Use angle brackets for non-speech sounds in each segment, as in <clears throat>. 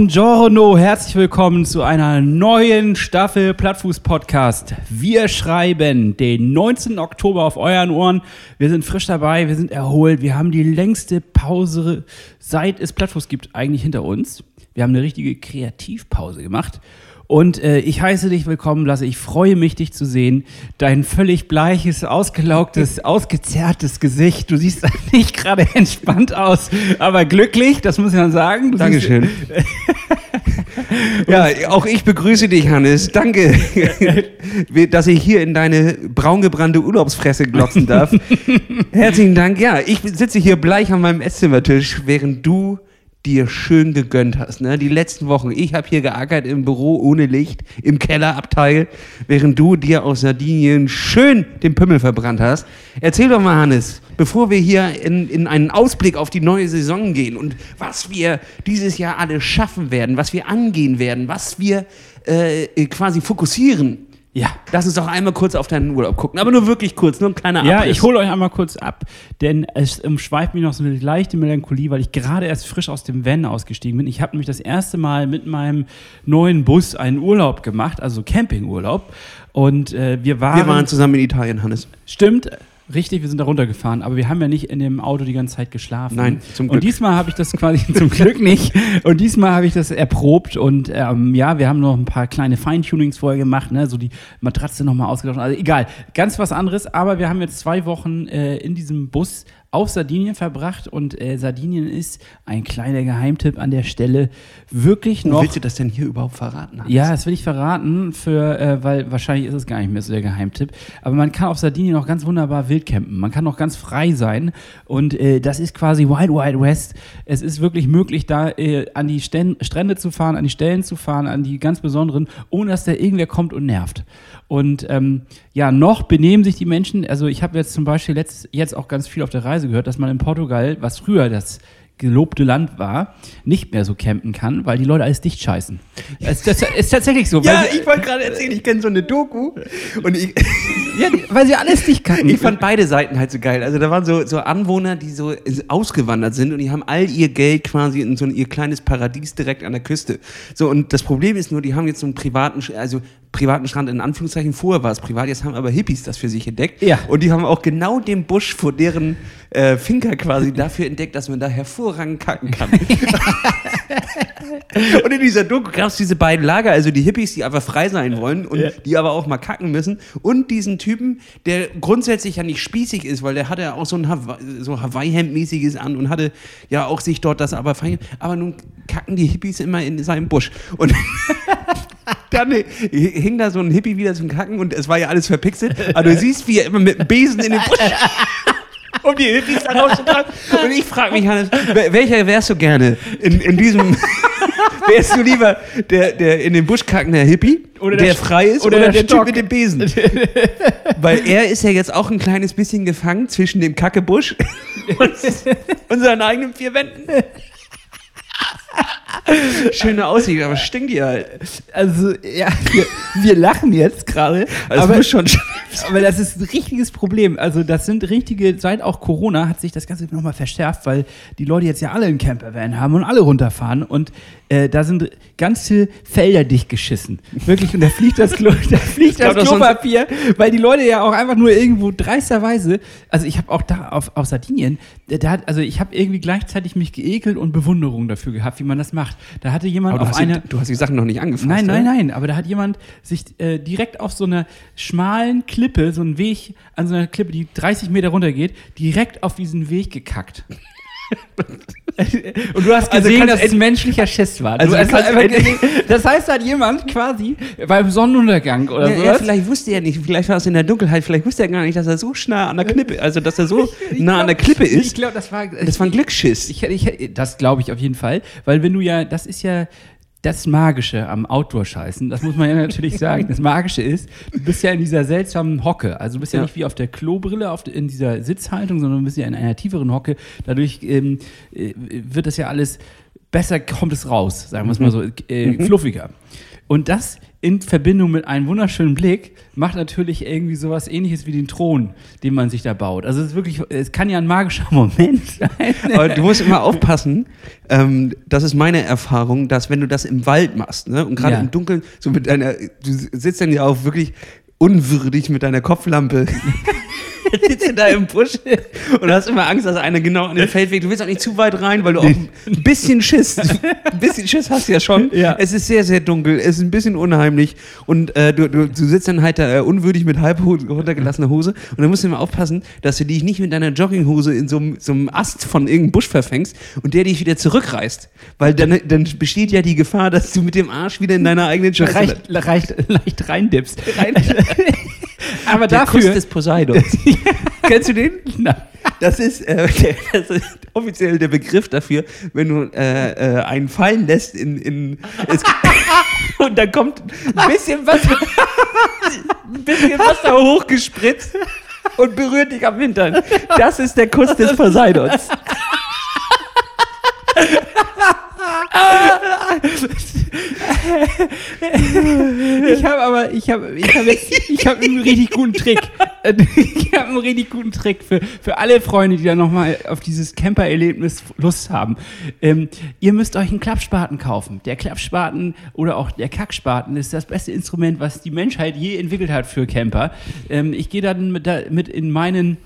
Buongiorno, herzlich willkommen zu einer neuen Staffel Plattfuß Podcast. Wir schreiben den 19. Oktober auf euren Ohren. Wir sind frisch dabei, wir sind erholt, wir haben die längste Pause, seit es Plattfuß gibt, eigentlich hinter uns. Wir haben eine richtige Kreativpause gemacht. Und äh, ich heiße dich willkommen, Lasse. Ich freue mich, dich zu sehen. Dein völlig bleiches, ausgelaugtes, <laughs> ausgezerrtes Gesicht. Du siehst <laughs> nicht gerade entspannt aus, aber glücklich, das muss man sagen. Du Dankeschön. <laughs> ja, auch ich begrüße dich, Hannes. Danke, dass ich hier in deine braungebrannte Urlaubsfresse glotzen darf. Herzlichen Dank. Ja, ich sitze hier bleich an meinem Esszimmertisch, während du dir schön gegönnt hast. Ne? Die letzten Wochen. Ich habe hier geackert im Büro ohne Licht, im Kellerabteil, während du dir aus Sardinien schön den Pimmel verbrannt hast. Erzähl doch mal, Hannes, bevor wir hier in, in einen Ausblick auf die neue Saison gehen und was wir dieses Jahr alles schaffen werden, was wir angehen werden, was wir äh, quasi fokussieren. Ja. Lass uns doch einmal kurz auf deinen Urlaub gucken, aber nur wirklich kurz, nur ein kleiner Abriss. Ja, ich hole euch einmal kurz ab, denn es umschweift mich noch so eine leichte Melancholie, weil ich gerade erst frisch aus dem Van ausgestiegen bin. Ich habe nämlich das erste Mal mit meinem neuen Bus einen Urlaub gemacht, also Campingurlaub. Und äh, wir waren. Wir waren zusammen in Italien, Hannes. Stimmt. Richtig, wir sind da runtergefahren, aber wir haben ja nicht in dem Auto die ganze Zeit geschlafen. Nein, zum Glück. Und diesmal habe ich das quasi <laughs> zum Glück nicht. Und diesmal habe ich das erprobt und ähm, ja, wir haben noch ein paar kleine Feintunings vorher gemacht, ne? so die Matratze nochmal ausgetauscht. Also egal, ganz was anderes, aber wir haben jetzt zwei Wochen äh, in diesem Bus auf Sardinien verbracht und äh, Sardinien ist ein kleiner Geheimtipp an der Stelle wirklich noch. Willst du das denn hier überhaupt verraten? Hans? Ja, das will ich verraten, für, äh, weil wahrscheinlich ist es gar nicht mehr so der Geheimtipp. Aber man kann auf Sardinien auch ganz wunderbar wildcampen. Man kann auch ganz frei sein und äh, das ist quasi Wild Wild West. Es ist wirklich möglich, da äh, an die Sten Strände zu fahren, an die Stellen zu fahren, an die ganz besonderen, ohne dass da irgendwer kommt und nervt. Und ähm, ja, noch benehmen sich die Menschen, also ich habe jetzt zum Beispiel letzt, jetzt auch ganz viel auf der Reise gehört, dass man in Portugal, was früher das gelobte Land war, nicht mehr so campen kann, weil die Leute alles dicht scheißen. Das, das ist tatsächlich so. ja, ich wollte gerade erzählen, ich kenne so eine Doku und ich ja, weil sie alles dicht <laughs> kacken. Ich fand beide Seiten halt so geil. Also da waren so, so Anwohner, die so ausgewandert sind und die haben all ihr Geld quasi in so ein, ihr kleines Paradies direkt an der Küste. So und das Problem ist nur, die haben jetzt so einen privaten, also privaten Strand in Anführungszeichen. Vorher war es privat, jetzt haben aber Hippies das für sich entdeckt. Ja. Und die haben auch genau den Busch vor deren äh, Finker quasi dafür entdeckt, dass man da hervorragend kacken kann. <laughs> und in dieser Doku gab es diese beiden Lager, also die Hippies, die einfach frei sein wollen und ja. die aber auch mal kacken müssen. Und diesen Typen, der grundsätzlich ja nicht spießig ist, weil der hatte ja auch so ein Hawaii, so Hawaii-Hemd-mäßiges an und hatte ja auch sich dort das aber fein. Aber nun kacken die Hippies immer in seinem Busch. Und <laughs> <laughs> dann hing da so ein Hippie wieder zum Kacken und es war ja alles verpixelt. Aber du siehst, wie er immer mit dem Besen in den Busch. <laughs> um die Hippies dann rauszutreiben. Und ich frage mich, Hannes, welcher wärst du gerne in, in diesem. <laughs> wärst du lieber der, der in den Busch kackende Hippie, oder der, der frei ist, oder, oder der, der Typ mit dem Besen? Weil er ist ja jetzt auch ein kleines bisschen gefangen zwischen dem Kackebusch und, und seinen eigenen vier Wänden. Schöne Aussicht, aber stinkt die halt. Also, ja, wir, wir lachen jetzt gerade. Also aber, schon aber das ist ein richtiges Problem. Also, das sind richtige, seit auch Corona hat sich das Ganze nochmal verschärft, weil die Leute jetzt ja alle einen Campervan haben und alle runterfahren. Und äh, da sind ganze Felder dicht geschissen. Wirklich, und da fliegt das, Klo, <laughs> da fliegt das Klopapier, weil die Leute ja auch einfach nur irgendwo dreisterweise, also ich habe auch da auf, auf Sardinien, da hat, also ich habe irgendwie gleichzeitig mich geekelt und Bewunderung dafür gehabt, wie man das macht. Da hatte jemand auf eine. Die, du hast die Sachen noch nicht angefasst. Nein, nein, nein, aber da hat jemand sich äh, direkt auf so einer schmalen Klippe, so einen Weg an so einer Klippe, die 30 Meter runter geht, direkt auf diesen Weg gekackt. <laughs> <laughs> Und du hast also gesehen, also dass es menschlicher Schiss war. Also du, das heißt, da hat jemand quasi beim Sonnenuntergang oder so. Ja, vielleicht wusste er nicht, vielleicht war es in der Dunkelheit, vielleicht wusste er gar nicht, dass er so nah an der Klippe, also dass er so <laughs> ich nah glaub, an der Klippe ist. Ich glaube, das war das war ein Glücksschiss. Ich, das glaube ich auf jeden Fall, weil wenn du ja, das ist ja das Magische am Outdoor-Scheißen, das muss man ja natürlich <laughs> sagen, das Magische ist, du bist ja in dieser seltsamen Hocke. Also du bist ja, ja. nicht wie auf der Klobrille auf, in dieser Sitzhaltung, sondern du bist ja in einer tieferen Hocke. Dadurch ähm, äh, wird das ja alles besser, kommt es raus, sagen wir es mal so, äh, mhm. fluffiger. Und das in Verbindung mit einem wunderschönen Blick macht natürlich irgendwie sowas ähnliches wie den Thron, den man sich da baut. Also es ist wirklich, es kann ja ein magischer <laughs> Moment sein. Aber du musst immer aufpassen, ähm, das ist meine Erfahrung, dass wenn du das im Wald machst, ne, und gerade Ja. im Dunkeln, so mit deiner, du sitzt dann ja auch wirklich unwürdig mit deiner Kopflampe. <laughs> <laughs> sitzt du da im Busch und hast immer Angst, dass einer genau an den Feldweg. Du willst auch nicht zu weit rein, weil du auch ein bisschen Schiss, ein bisschen Schiss hast du ja schon. Ja. Es ist sehr, sehr dunkel, es ist ein bisschen unheimlich und äh, du, du, du sitzt dann halt da äh, unwürdig mit halb runtergelassener Hose und dann musst du immer aufpassen, dass du dich nicht mit deiner Jogginghose in so einem so einem Ast von irgendeinem Busch verfängst und der dich wieder zurückreißt. Weil dann, dann besteht ja die Gefahr, dass du mit dem Arsch wieder in deiner eigenen Scheiße Leicht, leicht, leicht reindippst. <laughs> <laughs> Aber Der dafür. Kuss des Poseidons. <laughs> Kennst du den? Nein. Das ist, äh, <laughs> das ist offiziell der Begriff dafür, wenn du äh, äh, einen fallen lässt in, in es, und dann kommt ein bisschen Wasser, ein bisschen Wasser hochgespritzt und berührt dich am Hintern. Das ist der Kuss des Poseidons. Ich habe aber, ich habe, ich habe jetzt, ich habe einen richtig guten Trick. Ich habe einen richtig guten Trick für, für alle Freunde, die da nochmal auf dieses Camper-Erlebnis Lust haben. Ähm, ihr müsst euch einen Klappspaten kaufen. Der Klappspaten oder auch der Kackspaten ist das beste Instrument, was die Menschheit je entwickelt hat für Camper. Ähm, ich gehe dann mit, mit in meinen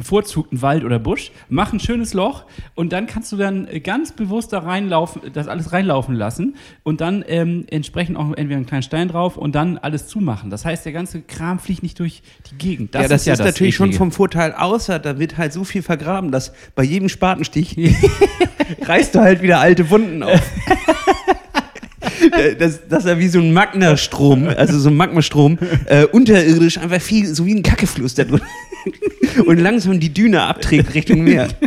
bevorzugten Wald oder Busch, mach ein schönes Loch und dann kannst du dann äh, ganz bewusst da reinlaufen, das alles reinlaufen lassen und dann ähm, entsprechend auch entweder einen kleinen Stein drauf und dann alles zumachen. Das heißt, der ganze Kram fliegt nicht durch die Gegend. ja, das ist, natürlich schon Eklige. vom Vorteil, außer da wird halt so viel vergraben, dass bei jedem Spatenstich <laughs> reißt du halt wieder alte Wunden auf. <laughs> Das, das ist ja wie so ein Magnastrom, also so ein Magmastrom, äh, unterirdisch einfach viel, so wie ein Kackefluss da drin. <laughs> Und langsam die Düne abträgt Richtung Meer. <laughs>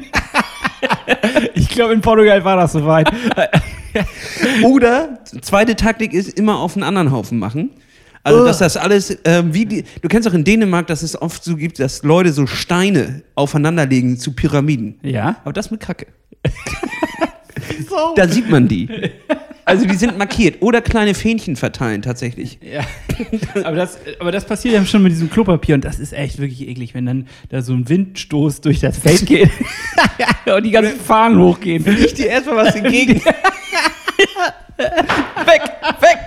Ich glaube, in Portugal war das soweit. <laughs> Oder, zweite Taktik ist, immer auf einen anderen Haufen machen. Also, dass das alles, ähm, wie die, du kennst auch in Dänemark, dass es oft so gibt, dass Leute so Steine aufeinanderlegen zu Pyramiden. ja. Aber das mit Kacke. Da sieht man die. Also die sind markiert. Oder kleine Fähnchen verteilen tatsächlich. Ja, aber das, aber das passiert ja schon mit diesem Klopapier und das ist echt wirklich eklig, wenn dann da so ein Windstoß durch das Feld <laughs> geht <laughs> und die ganzen Fahnen hochgehen. Ich dir erstmal was entgegen. <laughs> weg, weg!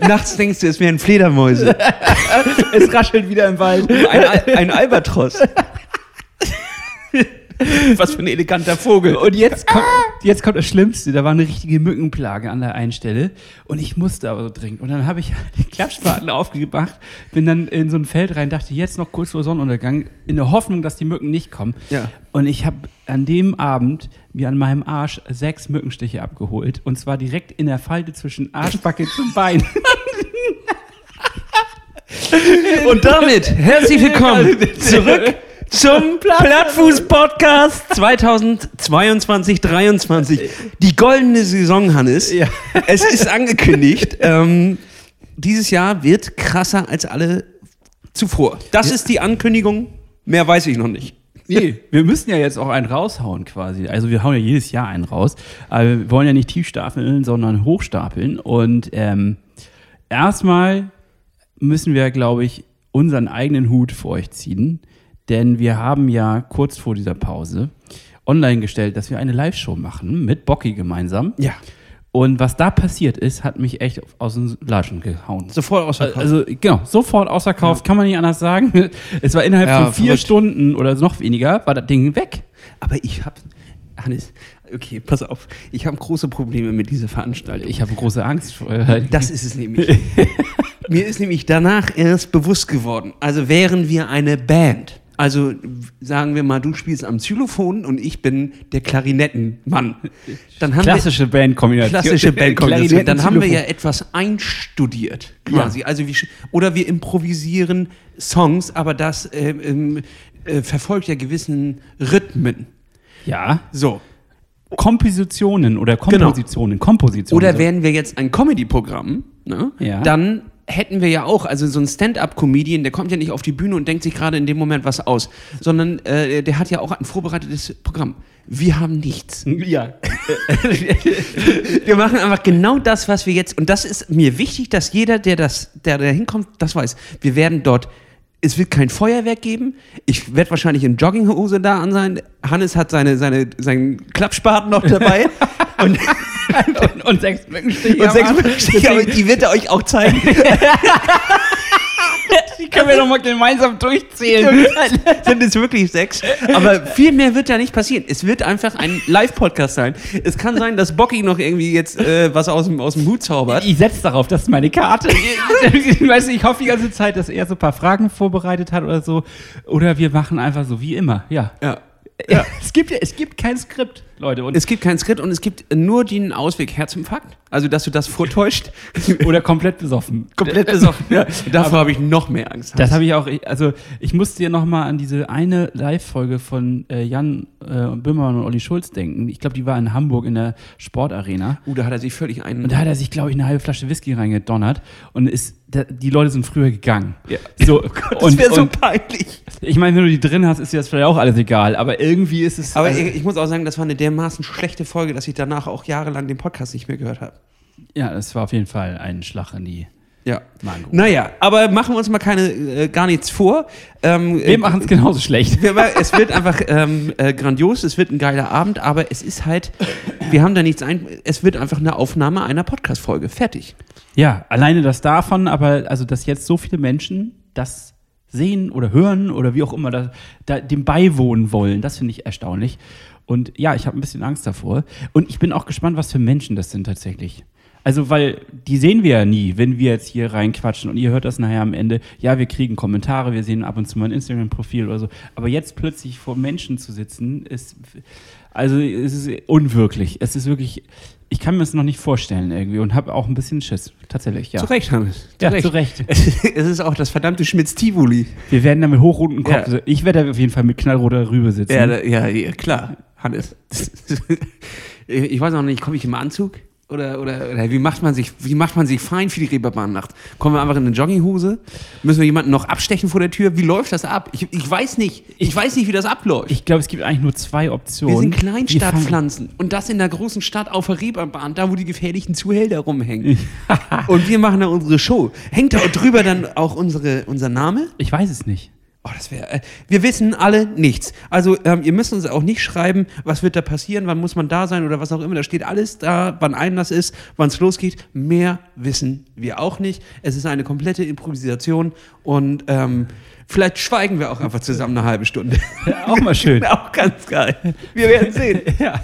Nachts denkst du, es wären Fledermäuse. Es raschelt wieder im Wald. Ein, Al ein Albatros. <laughs> Was für ein eleganter Vogel. Und jetzt kommt, jetzt kommt das Schlimmste. Da war eine richtige Mückenplage an der einen Stelle. Und ich musste aber so dringend. Und dann habe ich <laughs> die Klappspaten aufgemacht, bin dann in so ein Feld rein, dachte jetzt noch kurz vor Sonnenuntergang, in der Hoffnung, dass die Mücken nicht kommen. Ja. Und ich habe an dem Abend mir an meinem Arsch sechs Mückenstiche abgeholt. Und zwar direkt in der Falte zwischen Arschbacke zum <laughs> Bein. Und damit herzlich willkommen zurück zum <laughs> Plattfuß-Podcast 2022-23. Die goldene Saison, Hannes. Ja. Es ist angekündigt. ähm, dieses Jahr wird krasser als alle zuvor. Das ist die Ankündigung. Mehr weiß ich noch nicht. Nee, wir müssen ja jetzt auch einen raushauen quasi. Also wir hauen ja jedes Jahr einen raus. Aber wir wollen ja nicht tief stapeln, sondern hochstapeln. Und ähm, erstmal müssen wir, glaube ich, unseren eigenen Hut vor euch ziehen. Denn wir haben ja kurz vor dieser Pause online gestellt, dass wir eine Live-Show machen mit Bocky gemeinsam. Ja. Und was da passiert ist, hat mich echt aus den Latschen gehauen. Sofort ausverkauft. Also genau, sofort ausverkauft, kann man nicht anders sagen. <laughs> Es war innerhalb Ja, von vier verrückt. Stunden oder noch weniger, war das Ding weg. Aber ich habe, Hannes, okay, pass auf. Ich habe große Probleme mit dieser Veranstaltung. Ich habe große Angst vor. äh, <laughs> Das ist es nämlich. <laughs> Mir ist nämlich danach erst bewusst geworden. Also wären wir eine Band. Also sagen wir mal, du spielst am Xylophon und ich bin der Klarinettenmann. Dann haben klassische Bandkombination. klassische Bandkombination. Dann haben wir ja etwas einstudiert quasi. Also wie, oder wir improvisieren Songs, aber das äh, ähm, äh, verfolgt ja gewissen Rhythmen. Ja, So. Kompositionen oder Kompositionen, Kompositionen. Oder wären wir jetzt ein Comedy-Programm, ne? Ja. dann hätten wir ja auch, also so ein Stand-up-Comedian, der kommt ja nicht auf die Bühne und denkt sich gerade in dem Moment was aus, sondern äh, der hat ja auch ein vorbereitetes Programm. Wir haben nichts. <laughs> Ja. wir machen einfach genau das, was wir jetzt. Und das ist mir wichtig, dass jeder, der das, der da hinkommt, das weiß. Wir werden dort. Es wird kein Feuerwerk geben. Ich werde wahrscheinlich in Jogginghose da an sein. Hannes hat seine, seine, seinen Klappspaten noch dabei. <laughs> und, <laughs> und, <laughs> und sechs Mückenstiche. und sechs. Mückenstiche, aber die wird er euch auch zeigen. <laughs> Die können wir doch mal gemeinsam durchzählen. Sind es wirklich sechs? Aber viel mehr wird da nicht passieren. Es wird einfach ein Live-Podcast sein. Es kann sein, dass Bocky noch irgendwie jetzt äh, was aus dem, aus dem Hut zaubert. Ich setze darauf, das ist meine Karte. ich, weiß nicht, ich hoffe die ganze Zeit, dass er so ein paar Fragen vorbereitet hat oder so. Oder wir machen einfach so wie immer. Ja. Ja. ja. <laughs> Es, gibt, es gibt kein Skript, Leute. Und Es gibt kein Skript und es gibt nur den Ausweg Herzinfarkt. Also, dass du das vortäuscht. <laughs> oder komplett besoffen. Komplett besoffen. Ja. Davor habe ich noch mehr Angst. Das habe ich auch, also ich musste ja nochmal an diese eine Live-Folge von äh, Jan äh, Böhmermann und Olli Schulz denken. Ich glaube, die war in Hamburg in der Sportarena. uh, da hat er sich völlig ein. Und da hat er sich, glaube ich, eine halbe Flasche Whisky reingedonnert und ist, die Leute sind früher gegangen. Ja. So, <laughs> das und, wäre so peinlich. ich meine, wenn du die drin hast, ist dir das vielleicht auch alles egal, aber irgendwie ist es. Aber also, ich, ich muss auch sagen, das war eine dermaßen schlechte Folge, dass ich danach auch jahrelang den Podcast nicht mehr gehört habe. ja, das war auf jeden Fall ein Schlag in die Ja. Magengrube. Naja, aber machen wir uns mal keine, äh, gar nichts vor. Ähm, Wir äh, machen es genauso schlecht. wir- es wird einfach ähm, äh, grandios, es wird ein geiler Abend, aber es ist halt, wir haben da nichts ein, es wird einfach eine Aufnahme einer Podcast-Folge. Fertig. Ja, alleine das davon, aber also, dass jetzt so viele Menschen das sehen oder hören oder wie auch immer da, da dem beiwohnen wollen, das finde ich erstaunlich. Und ja, ich habe ein bisschen Angst davor. Und ich bin auch gespannt, was für Menschen das sind tatsächlich. Also, weil die sehen wir ja nie, wenn wir jetzt hier reinquatschen und ihr hört das nachher am Ende. Ja, wir kriegen Kommentare, wir sehen ab und zu mal ein Instagram-Profil oder so. Aber jetzt plötzlich vor Menschen zu sitzen, ist, also, es ist unwirklich. Es ist wirklich, ich kann mir das noch nicht vorstellen irgendwie und habe auch ein bisschen Schiss. Tatsächlich, ja. Zu Recht, Hannes. Zu Ja, Recht. zu Recht. <laughs> Es ist auch das verdammte Schmitz-Tivoli. Wir werden da mit hochrotem Kopf. Ja. Ich werde da auf jeden Fall mit knallroter Rübe sitzen. Ja, da, ja, klar, Hannes. <laughs> ich weiß noch nicht, komme ich im Anzug? Oder, oder, oder wie, macht man sich, wie macht man sich fein für die Reeperbahn-Nacht? Kommen wir einfach in eine Jogginghose? Müssen wir jemanden noch abstechen vor der Tür? Wie läuft das ab? Ich, ich weiß nicht. Ich weiß nicht, wie das abläuft. ich glaube, es gibt eigentlich nur zwei Optionen. wir sind Kleinstadtpflanzen. Und das in der großen Stadt auf der Reeperbahn, da wo die gefährlichen Zuhälter rumhängen. <laughs> Und wir machen da unsere Show. Hängt da drüber dann auch unsere, unser Name? Ich weiß es nicht. Oh, das wäre. Äh, wir wissen alle nichts. Also, ähm, ihr müsst uns auch nicht schreiben, was wird da passieren, wann muss man da sein oder was auch immer. Da steht alles da, wann Einlass ist, wann es losgeht. Mehr wissen wir auch nicht. Es ist eine komplette Improvisation und ähm, vielleicht schweigen wir auch einfach zusammen eine halbe Stunde. Auch mal schön. <laughs> auch ganz geil. Wir werden sehen. <laughs> ja.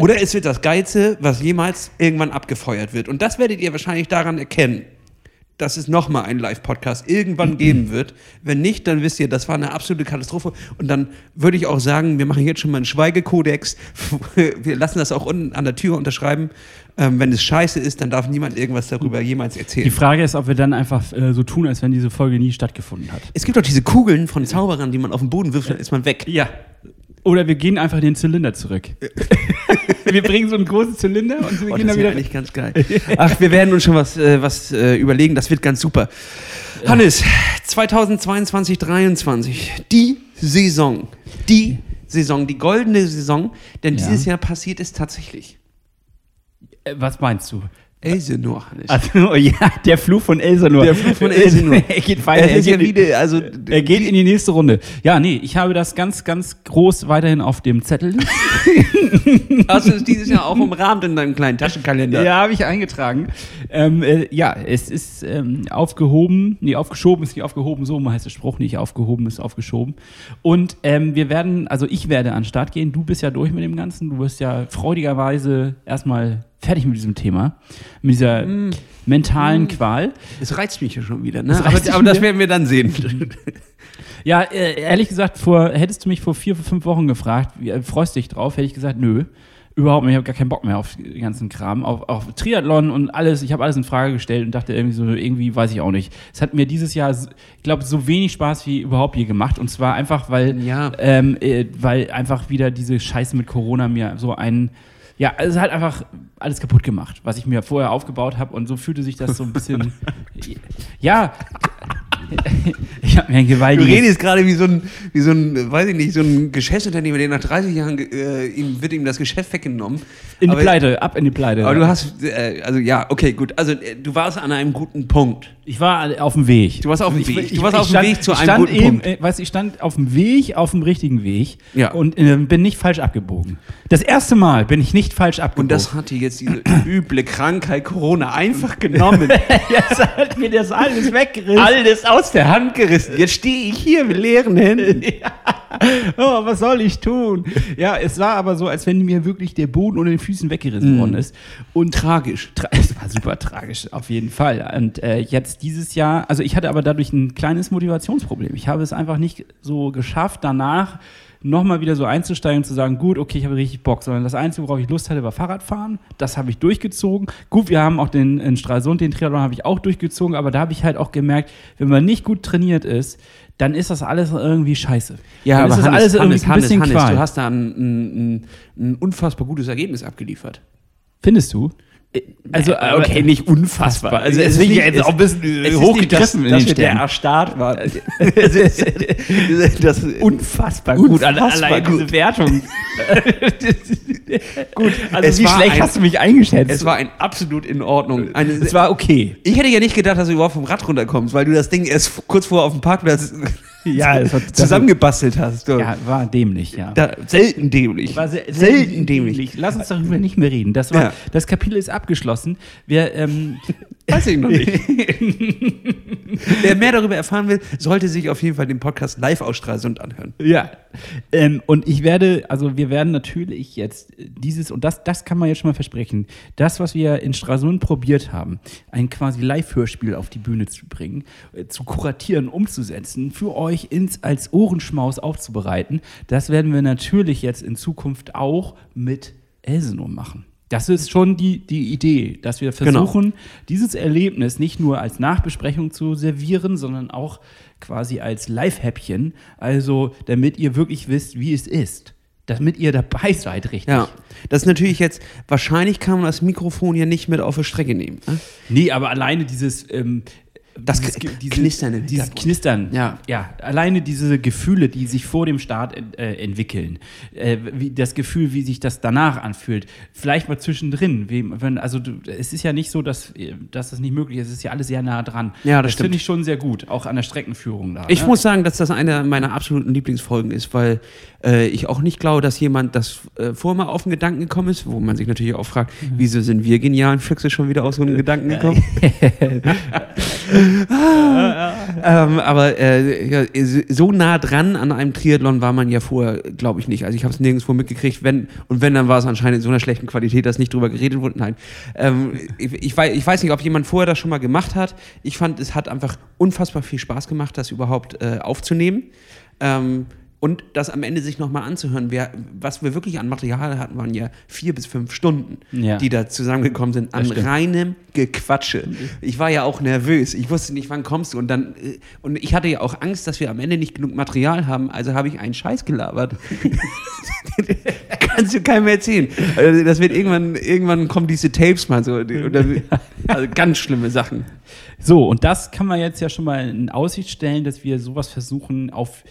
Oder es wird das Geilste, was jemals irgendwann abgefeuert wird. Und das werdet ihr wahrscheinlich daran erkennen, dass es nochmal einen Live-Podcast irgendwann geben wird. Wenn nicht, dann wisst ihr, das war eine absolute Katastrophe. Und dann würde ich auch sagen, wir machen jetzt schon mal einen Schweigekodex. <laughs> Wir lassen das auch unten an der Tür unterschreiben. Ähm, wenn es scheiße ist, dann darf niemand irgendwas darüber jemals Die erzählen. Frage ist, ob wir dann einfach äh, so tun, als wenn diese Folge nie stattgefunden hat. Es gibt doch diese Kugeln von Zauberern, die man auf den Boden wirft, dann ist man weg. Ja. Oder wir gehen einfach in den Zylinder zurück. <laughs> wir bringen so einen großen Zylinder und wir Oh, gehen das dann wieder. eigentlich ganz geil. <laughs> Ach, wir werden uns schon was, äh, was äh, überlegen. Das wird ganz super. Hannes, 2022, 23, die Saison. Die Saison, die goldene Saison. Denn Ja. dieses Jahr passiert es tatsächlich. Äh, was meinst du? Elsenor, Hannes. Also, <laughs> ja, der Fluch von Elsanor. Der Fluch von Elsenor. <laughs> er geht weiter. er ja geht, wieder, also, er geht in die nächste Runde. Ja, nee, ich habe das ganz, ganz groß weiterhin auf dem Zettel. <laughs> hast du es dieses Jahr auch umrahmt in deinem kleinen Taschenkalender? Ja, habe ich eingetragen. Ähm, äh, ja, es ist ähm, aufgehoben, nee, aufgeschoben ist nicht aufgehoben, so heißt der Spruch, nicht aufgehoben ist aufgeschoben. Und ähm, wir werden, also ich werde an den Start gehen, du bist ja durch mit dem Ganzen, du wirst ja freudigerweise erstmal fertig mit diesem Thema, mit dieser mentalen Qual. Es reizt mich ja schon wieder, ne? reizt Aber, aber das werden wir dann sehen. <laughs> Ja, äh, ehrlich gesagt, vor, hättest du mich vor vier, fünf Wochen gefragt, äh, freust du dich drauf, hätte ich gesagt, nö. Überhaupt nicht, ich habe gar keinen Bock mehr auf den ganzen Kram, auf, auf Triathlon und alles. Ich habe alles in Frage gestellt und dachte irgendwie so, irgendwie weiß ich auch nicht. Es hat mir dieses Jahr, ich glaube, so wenig Spaß wie überhaupt je gemacht. Und zwar einfach, weil, Ja. ähm, äh, weil einfach wieder diese Scheiße mit Corona mir so ein, ja, es hat einfach alles kaputt gemacht, was ich mir vorher aufgebaut habe. Und so fühlte sich das so ein bisschen, <laughs> ja, <laughs> ich habe mir ein Du gewaltiges... redest gerade wie so ein, wie so ein, weiß ich nicht, so ein Geschäftsunternehmer, der nach 30 Jahren, äh, ihm, wird ihm das Geschäft weggenommen. in die aber, Pleite, ab in die Pleite. Aber du hast, äh, also ja, okay, gut. Also äh, du warst an einem guten Punkt. ich war auf dem Weg. Du warst auf dem Weg. ich- Du warst ich auf dem Weg zu einem guten eben, Punkt. Äh, weißt, du, ich stand auf dem Weg, auf dem richtigen Weg Ja. und äh, bin nicht falsch abgebogen. Das erste Mal bin ich nicht falsch abgebogen. Und das hat dir jetzt diese <coughs> üble Krankheit Corona einfach genommen. <laughs> Jetzt hat mir das alles <laughs> weggerissen. Alles aus der Hand gerissen. Jetzt stehe ich hier mit leeren Händen. <laughs> oh, was soll ich tun? Ja, es war aber so, als wenn mir wirklich der Boden unter den Füßen Mhm. weggerissen worden ist. Und Tragisch. Tra <laughs> es war super tragisch, auf jeden Fall. Und äh, jetzt dieses Jahr, also ich hatte aber dadurch ein kleines Motivationsproblem. Ich habe es einfach nicht so geschafft, danach nochmal wieder so einzusteigen und zu sagen, gut, okay, ich habe richtig Bock, sondern das Einzige, worauf ich Lust hatte, war Fahrradfahren. Das habe ich durchgezogen. Gut, wir haben auch den in Stralsund, den Triathlon habe ich auch durchgezogen, aber da habe ich halt auch gemerkt, wenn man nicht gut trainiert ist, dann ist das alles irgendwie scheiße. Ja, dann aber ist das Hannes, alles irgendwie Hannes, ein Hannes, bisschen Hannes, Qual. du hast da ein, ein, ein unfassbar gutes Ergebnis abgeliefert. Findest du? Also, Äh, okay, nicht unfassbar. Also, es ist nicht jetzt auch ein bisschen äh, ist hochgegriffen in den der. Erstarrt war. <laughs> <laughs> das ist, das unfassbar gut. gut. Alle- Unfassbar Allein gut. diese Wertung. <laughs> gut, also Es wie schlecht ein- hast du mich eingeschätzt? es war ein absolut in Ordnung. Eine, es war okay. ich hätte ja nicht gedacht, dass du überhaupt vom Rad runterkommst, weil du das Ding erst kurz vorher auf dem Parkplatz <laughs> Ja, es war- zusammengebastelt hast. So. Ja, war dämlich, ja. Da, selten dämlich. war sehr, selten dämlich. Lass uns darüber nicht mehr reden. Das, war, Ja. das Kapitel ist abgeschlossen. Wir, ähm, <laughs> Weiß ich noch nicht. <laughs> Wer mehr darüber erfahren will, sollte sich auf jeden Fall den Podcast live aus Stralsund anhören. Ja, ähm, und ich werde, also wir werden natürlich jetzt dieses, und das, das kann man jetzt schon mal versprechen, das, was wir in Stralsund probiert haben, ein quasi Live-Hörspiel auf die Bühne zu bringen, äh, zu kuratieren, umzusetzen, für euch ins, als Ohrenschmaus aufzubereiten, das werden wir natürlich jetzt in Zukunft auch mit Elsenor machen. Das ist schon die, die Idee, dass wir Genau. versuchen, dieses Erlebnis nicht nur als Nachbesprechung zu servieren, sondern auch quasi als Live-Häppchen, also damit ihr wirklich wisst, wie es ist. Damit ihr dabei seid, richtig. Ja, das ist natürlich jetzt, wahrscheinlich kann man das Mikrofon ja nicht mit auf die Strecke nehmen. Ne? Nee, aber alleine dieses, ähm, Das dieses, diese- Knistern im dieses. Knistern, Ja. ja, alleine diese Gefühle, die sich vor dem Start äh, entwickeln, äh, wie, das Gefühl, wie sich das danach anfühlt, vielleicht mal zwischendrin, wenn, also du, es ist ja nicht so, dass, dass das nicht möglich ist, es ist ja alles sehr nah dran. Ja, das das finde ich schon sehr gut, auch an der Streckenführung da. Ich ne? muss sagen, dass das eine meiner absoluten Lieblingsfolgen ist, weil äh, ich auch nicht glaube, dass jemand das äh, vorher mal auf den Gedanken gekommen ist, wo man sich natürlich auch fragt, wieso sind wir genialen Füchse schon wieder auf so einen Gedanken gekommen? <laughs> <laughs> <laughs> ähm, aber äh, ja, so nah dran an einem Triathlon war man ja vorher, glaube ich, nicht. Also ich habe es nirgendwo mitgekriegt, wenn und wenn, dann war es anscheinend in so einer schlechten Qualität, dass nicht drüber geredet wurde. Nein. Ähm, ich, ich, weiß, ich weiß nicht, ob jemand vorher das schon mal gemacht hat. Ich fand, es hat einfach unfassbar viel Spaß gemacht, das überhaupt äh, aufzunehmen. Ähm, und das am Ende sich nochmal anzuhören. Wir, was wir wirklich an Material hatten, waren ja vier bis fünf Stunden, Ja. die da zusammengekommen sind, an reinem Gequatsche. Ich war ja auch nervös. Ich wusste nicht, wann kommst du. Und dann, äh, und ich hatte ja auch Angst, dass wir am Ende nicht genug Material haben. Also habe ich einen Scheiß gelabert. <laughs> Kannst du keinem erzählen. Also das wird irgendwann, irgendwann kommen diese Tapes mal so. Oder, also ganz schlimme Sachen. So, und das kann man jetzt ja schon mal in Aussicht stellen, dass wir sowas versuchen auf,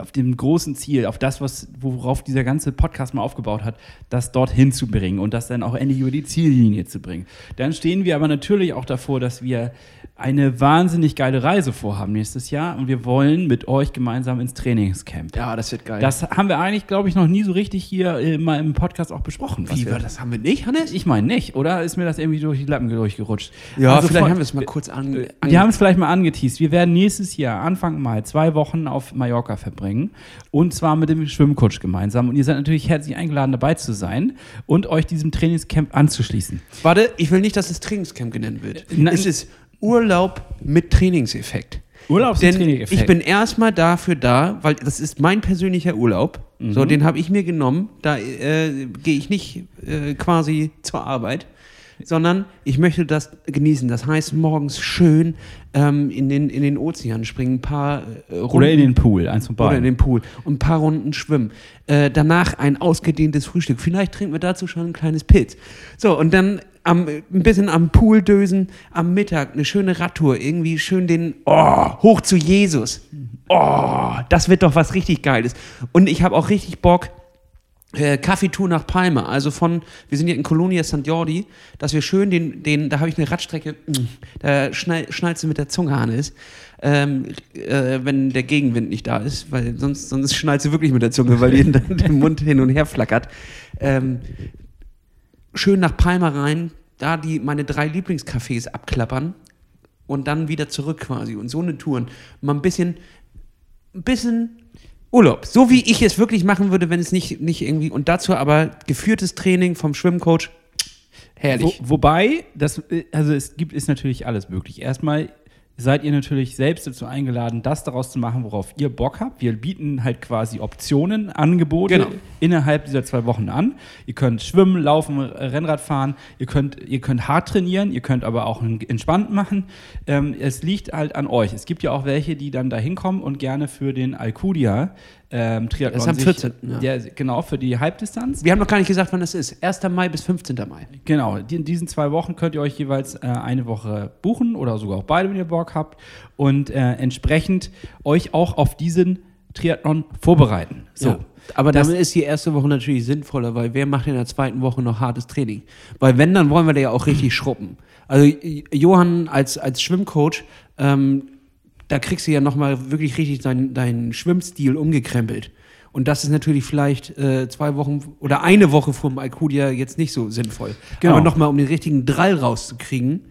auf dem großen Ziel, auf das, was, worauf dieser ganze Podcast mal aufgebaut hat, das dorthin zu bringen und das dann auch endlich über die Ziellinie zu bringen. Dann stehen wir aber natürlich auch davor, dass wir eine wahnsinnig geile Reise vorhaben nächstes Jahr und wir wollen mit euch gemeinsam ins Trainingscamp. Ja, das wird geil. Das haben wir eigentlich, glaube ich, noch nie so richtig hier äh, mal im Podcast auch besprochen. Wie war das? Haben wir nicht, Hannes? Ich meine nicht, oder ist mir das irgendwie durch die Lappen durchgerutscht? Ja, Also vielleicht von- haben wir es mal kurz an. wir haben es vielleicht mal angeteased. Wir werden nächstes Jahr, Anfang Mai, zwei Wochen auf Mallorca verbringen. Und zwar mit dem Schwimmcoach gemeinsam. Und ihr seid natürlich herzlich eingeladen, dabei zu sein und euch diesem Trainingscamp anzuschließen. Warte, ich will nicht, dass es Trainingscamp genannt wird. Nein. Es ist Urlaub mit Trainingseffekt. Urlaubs- Denn Trainingseffekt. ich bin erstmal dafür da, weil das ist mein persönlicher Urlaub. Mhm. So, den habe ich mir genommen. Da äh, gehe ich nicht äh, quasi zur Arbeit. Sondern ich möchte das genießen. Das heißt, morgens schön ähm, in, den, in den Ozean springen, ein paar äh, Runden. Oder in den Pool, eins von Oder in beiden. den Pool und ein paar Runden schwimmen. Äh, danach ein ausgedehntes Frühstück. Vielleicht trinken wir dazu schon ein kleines Pilz. So, und dann am, ein bisschen am Pool dösen, am Mittag eine schöne Radtour, irgendwie schön den, oh, hoch zu Jesus. Oh, das wird doch was richtig Geiles. Und ich habe auch richtig Bock, äh, Kaffeetour nach Palma, also von, wir sind hier in Colonia St. Jordi, dass wir schön den, den da habe ich eine Radstrecke, mm, da schnall, schnallst du mit der Zunge an ist, ähm, äh, wenn der Gegenwind nicht da ist, weil sonst, sonst schnallst du wirklich mit der Zunge, weil dir dann der Mund hin und her flackert. Ähm, schön nach Palma rein, da die meine drei Lieblingscafés abklappern und dann wieder zurück quasi und so eine Touren. Mal ein bisschen, ein bisschen Urlaub. So wie ich es wirklich machen würde, wenn es nicht, nicht irgendwie, und dazu aber geführtes Training vom Schwimmcoach. Herrlich. Wo, wobei, das, äh, also es gibt, ist natürlich alles möglich. Erstmal seid ihr natürlich selbst dazu eingeladen, das daraus zu machen, worauf ihr Bock habt. Wir bieten halt quasi Optionen, Angebote Genau. innerhalb dieser zwei Wochen an. Ihr könnt schwimmen, laufen, Rennrad fahren, ihr könnt, ihr könnt hart trainieren, ihr könnt aber auch entspannt machen. Ähm, es liegt halt an euch. Es gibt ja auch welche, die dann da hinkommen und gerne für den Alcudia ähm, Triathlon Das ist am sich- 14., ja. Der, genau, für die Halbdistanz. Wir haben noch gar nicht gesagt, wann das ist. 1. Mai bis 15. Mai. Genau, in diesen zwei Wochen könnt ihr euch jeweils äh, eine Woche buchen oder sogar auch beide, wenn ihr Bock habt und äh, entsprechend euch auch auf diesen Triathlon vorbereiten. So. So. Aber Das- damit ist die erste Woche natürlich sinnvoller, weil wer macht in der zweiten Woche noch hartes Training? Weil wenn, dann wollen wir da ja auch richtig schruppen. Also Johann als, als Schwimmcoach, ähm, da kriegst du ja nochmal wirklich richtig deinen, deinen Schwimmstil umgekrempelt. Und das ist natürlich vielleicht äh, zwei Wochen oder eine Woche vom Alcudia jetzt nicht so sinnvoll. Genau. Aber nochmal, um den richtigen Drall rauszukriegen,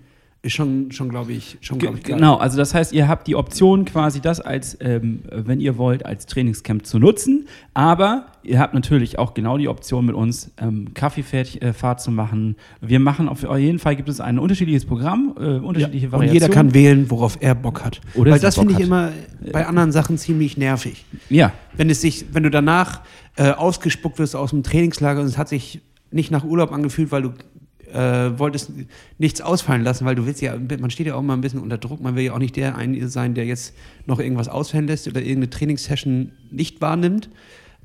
ist schon, schon glaube ich, schon, glaub ich, geil. Genau, also das heißt, ihr habt die Option quasi das als, ähm, wenn ihr wollt, als Trainingscamp zu nutzen, aber ihr habt natürlich auch genau die Option mit uns ähm, Kaffeefahrt äh, zu machen. Wir machen auf jeden Fall gibt es ein unterschiedliches Programm, äh, unterschiedliche Und Variationen. jeder kann wählen, worauf er Bock hat. Oder Weil das finde ich hat. immer bei anderen Sachen ziemlich nervig. Ja, Wenn es sich, wenn du danach äh, ausgespuckt wirst aus dem Trainingslager und es hat sich nicht nach Urlaub angefühlt, weil du äh, wolltest nichts ausfallen lassen, weil du willst ja, man steht ja auch mal ein bisschen unter Druck, man will ja auch nicht der ein sein, der jetzt noch irgendwas ausfallen lässt oder irgendeine Trainingssession nicht wahrnimmt.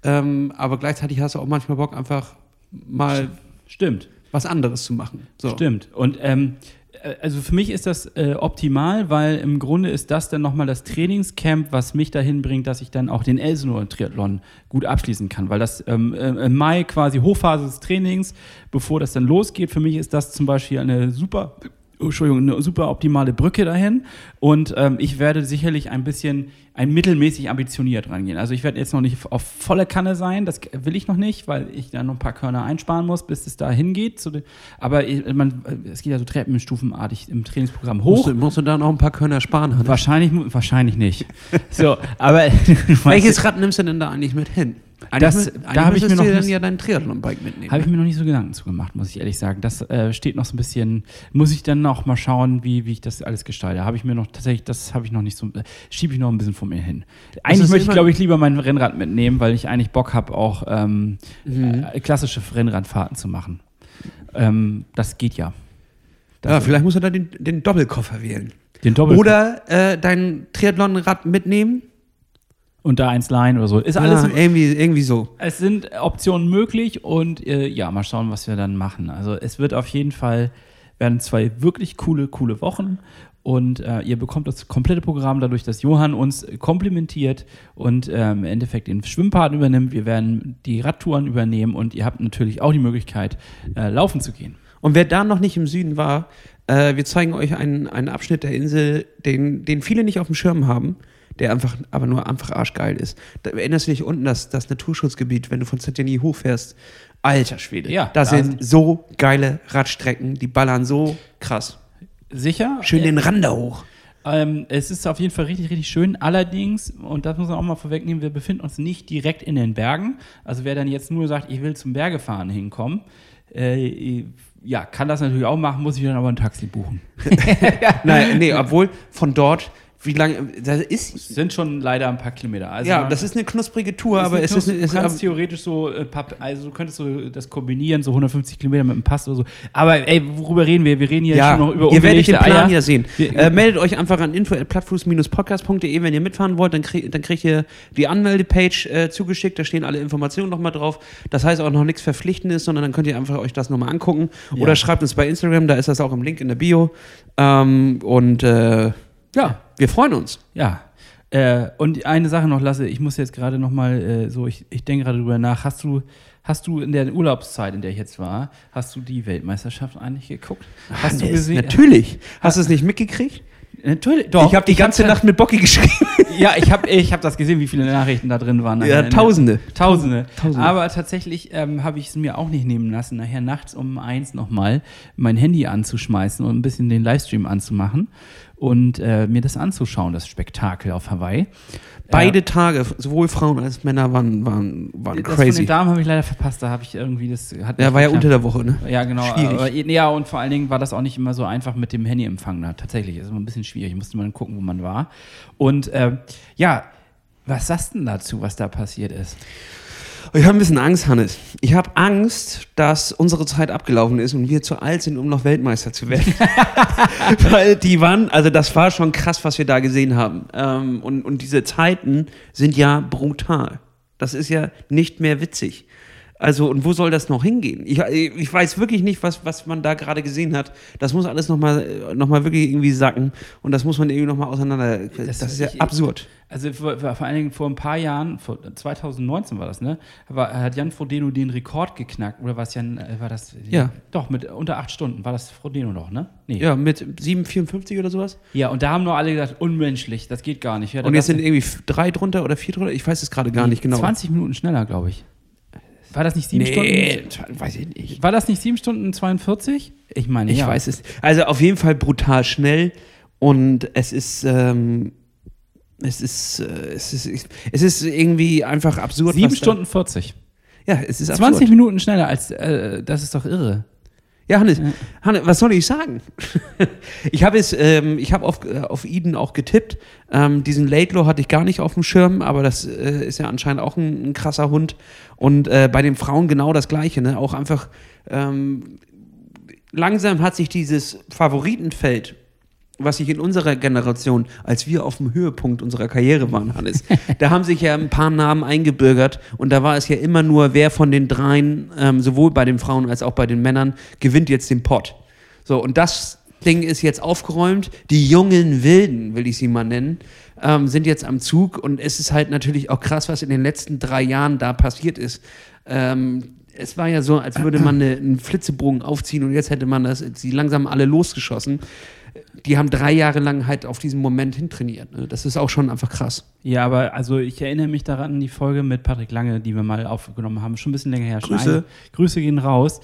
Ähm, aber gleichzeitig hast du auch manchmal Bock, einfach mal stimmt. was anderes zu machen. So. Stimmt. Und ähm, äh, also für mich ist das äh, optimal, weil im Grunde ist das dann nochmal das Trainingscamp, was mich dahin bringt, dass ich dann auch den Elsenor-Triathlon gut abschließen kann. Weil das ähm, äh, im Mai quasi Hochphase des Trainings, bevor das dann losgeht, für mich ist das zum Beispiel eine super, Entschuldigung, eine super optimale Brücke dahin. Und ähm, ich werde sicherlich ein bisschen, ein mittelmäßig ambitioniert rangehen. Also ich werde jetzt noch nicht auf volle Kanne sein, das will ich noch nicht, weil ich dann noch ein paar Körner einsparen muss, bis es da hingeht. Aber man, es geht ja so treppenstufenartig im Trainingsprogramm Musst, hoch. du, musst du da noch ein paar Körner sparen, Hannes? Wahrscheinlich, wahrscheinlich nicht. So, aber <laughs> Welches Rad nimmst du denn da eigentlich mit hin? Das- da eigentlich hab ich mir noch dann ja dein Triathlon-Bike mitnehmen. Habe ich mir noch nicht so Gedanken zu gemacht, muss ich ehrlich sagen. Das äh, steht noch so ein bisschen, muss ich dann noch mal schauen, wie, wie ich das alles gestalte. Habe ich mir noch tatsächlich, das habe ich noch nicht so, äh, schiebe ich noch ein bisschen vor mir hin. Eigentlich möchte ich, glaube ich, lieber mein Rennrad mitnehmen, weil ich eigentlich Bock habe, auch ähm, Mhm. äh, klassische Rennradfahrten zu machen. Ähm, das geht ja. Das, ja, vielleicht musst du da den, den Doppelkoffer wählen. Den Doppel Oder äh, dein Triathlon-Rad mitnehmen. Und da eins leihen oder so. Ist alles ja, irgendwie, irgendwie so. Es sind Optionen möglich und äh, ja, mal schauen, was wir dann machen. Also es wird auf jeden Fall, werden zwei wirklich coole, coole Wochen und äh, ihr bekommt das komplette Programm dadurch, dass Johann uns komplimentiert und ähm, im Endeffekt den Schwimmpart übernimmt. Wir werden die Radtouren übernehmen und ihr habt natürlich auch die Möglichkeit, äh, laufen zu gehen. Und wer da noch nicht im Süden war, äh, wir zeigen euch einen, einen Abschnitt der Insel, den, den viele nicht auf dem Schirm haben, der einfach, aber nur einfach arschgeil ist. Da erinnerst du dich unten das, das Naturschutzgebiet, wenn du von Saint-Denis hochfährst? Alter Schwede. Ja, da da sind so geile Radstrecken, die ballern so krass. Sicher? Schön den Rand da hoch. Ähm, es ist auf jeden Fall richtig, richtig schön. Allerdings, und das muss man auch mal vorwegnehmen, wir befinden uns nicht direkt in den Bergen. Also wer dann jetzt nur sagt, ich will zum Bergefahren hinkommen, äh, ja, kann das natürlich auch machen, muss ich dann aber ein Taxi buchen. <laughs> Nein, nee, <laughs> obwohl von dort Wie lange, das ist, Es sind schon leider ein paar Kilometer. Also ja, das ist eine knusprige Tour, aber eine es ist, Knus- es du kannst theoretisch so, äh, also du könntest so das kombinieren, so 150 Kilometer mit dem Pass oder so. Aber ey, worüber reden wir? Wir reden hier ja, schon noch über ihr werdet den Plan Eier. ja sehen. Wir- äh, meldet euch einfach an info.plattfuß-podcast.de, wenn ihr mitfahren wollt, dann, krieg, dann kriegt ihr die Anmeldepage äh, zugeschickt, da stehen alle Informationen nochmal drauf. Das heißt auch noch nichts Verpflichtendes, sondern dann könnt ihr einfach euch das nochmal angucken. Ja. Oder schreibt uns bei Instagram, da ist das auch im Link in der Bio. Ähm, und äh, ja, wir freuen uns. Ja. Äh, und eine Sache noch, Lasse, ich muss jetzt gerade noch mal äh, so, ich, ich denke gerade drüber nach, hast du, hast du in der Urlaubszeit, in der ich jetzt war, hast du die Weltmeisterschaft eigentlich geguckt? Hast du Hannes, gesehen? Natürlich. Hast du es nicht mitgekriegt? Natürlich, doch. ich habe die ganze hab's- Nacht mit Bocky geschrieben. <laughs> Ja, ich habe ich hab das gesehen, wie viele Nachrichten da drin waren. Ja, Tausende. Tausende. Tausende. Aber tatsächlich ähm, habe ich es mir auch nicht nehmen lassen, nachher nachts um eins nochmal mein Handy anzuschmeißen und ein bisschen den Livestream anzumachen und äh, mir das anzuschauen, das Spektakel auf Hawaii. Beide Tage, sowohl Frauen als Männer, waren, waren, waren Das von den crazy. Damen habe ich leider verpasst, da habe ich irgendwie das. Hat Ja, war ja unter der Woche, ne? Ja, genau. Schwierig. Aber, ja, und vor allen Dingen war das auch nicht immer so einfach mit dem Handyempfang da. Tatsächlich, ist immer ein bisschen schwierig. Musste man gucken, wo man war. Und äh, ja, was sagst du denn dazu, was da passiert ist? Ich habe ein bisschen Angst, Hannes. Ich habe Angst, dass unsere Zeit abgelaufen ist und wir zu alt sind, um noch Weltmeister zu werden. <laughs> Weil die waren, also das war schon krass, was wir da gesehen haben. Ähm, und, und diese Zeiten sind ja brutal. Das ist ja nicht mehr witzig. Also, und wo soll das noch hingehen? Ich, ich weiß wirklich nicht, was, was man da gerade gesehen hat. Das muss alles nochmal noch mal wirklich irgendwie sacken. Und das muss man irgendwie nochmal auseinander. Das, ist ja ich- absurd. Also vor, vor allen Dingen vor ein paar Jahren, vor 2019 war das, ne? War, hat Jan Frodeno den Rekord geknackt. Oder was Jan, äh, war das? Ja. Doch, mit unter acht Stunden war das Frodeno noch, ne? Nee. Ja, mit 7,54 oder sowas. Ja, und da haben nur alle gesagt, unmenschlich, das geht gar nicht. Ja, Und das- jetzt sind irgendwie drei drunter oder vier drunter. Ich weiß es gerade gar nicht genau. 20 Minuten schneller, glaube ich. War das nicht sieben nee, Stunden? weiß ich nicht. War das nicht sieben Stunden 42? Ich meine, Ich ja. weiß es. Also auf jeden Fall brutal schnell und es ist, ähm, es ist, äh, es ist, es ist irgendwie einfach absurd. Sieben was da- Stunden 40. Ja, es ist 20 absurd. Minuten schneller als, äh, das ist doch irre. Ja, Hannes, Hannes, was soll ich sagen? <laughs> ich habe es, ähm, ich habe auf, äh, auf Eden auch getippt. Ähm, diesen Laidlaw hatte ich gar nicht auf dem Schirm, aber das äh, ist ja anscheinend auch ein, ein krasser Hund. Und äh, bei den Frauen genau das Gleiche, ne? Auch einfach ähm, langsam hat sich dieses Favoritenfeld, was sich in unserer Generation, als wir auf dem Höhepunkt unserer Karriere waren, Hannes, <laughs> da haben sich ja ein paar Namen eingebürgert und da war es ja immer nur, wer von den dreien, ähm, sowohl bei den Frauen als auch bei den Männern, gewinnt jetzt den Pott. So, und das Ding ist jetzt aufgeräumt. Die jungen Wilden, will ich sie mal nennen, ähm, sind jetzt am Zug und es ist halt natürlich auch krass, was in den letzten drei Jahren da passiert ist. Ähm, es war ja so, als würde man <clears throat> eine, einen Flitzebogen aufziehen und jetzt hätte man das, sie langsam alle losgeschossen. Die haben drei Jahre lang halt auf diesen Moment hintrainiert. Ne? Das ist auch schon einfach krass. Ja, aber also ich erinnere mich daran an die Folge mit Patrick Lange, die wir mal aufgenommen haben, schon ein bisschen länger her. Grüße. Grüße gehen raus.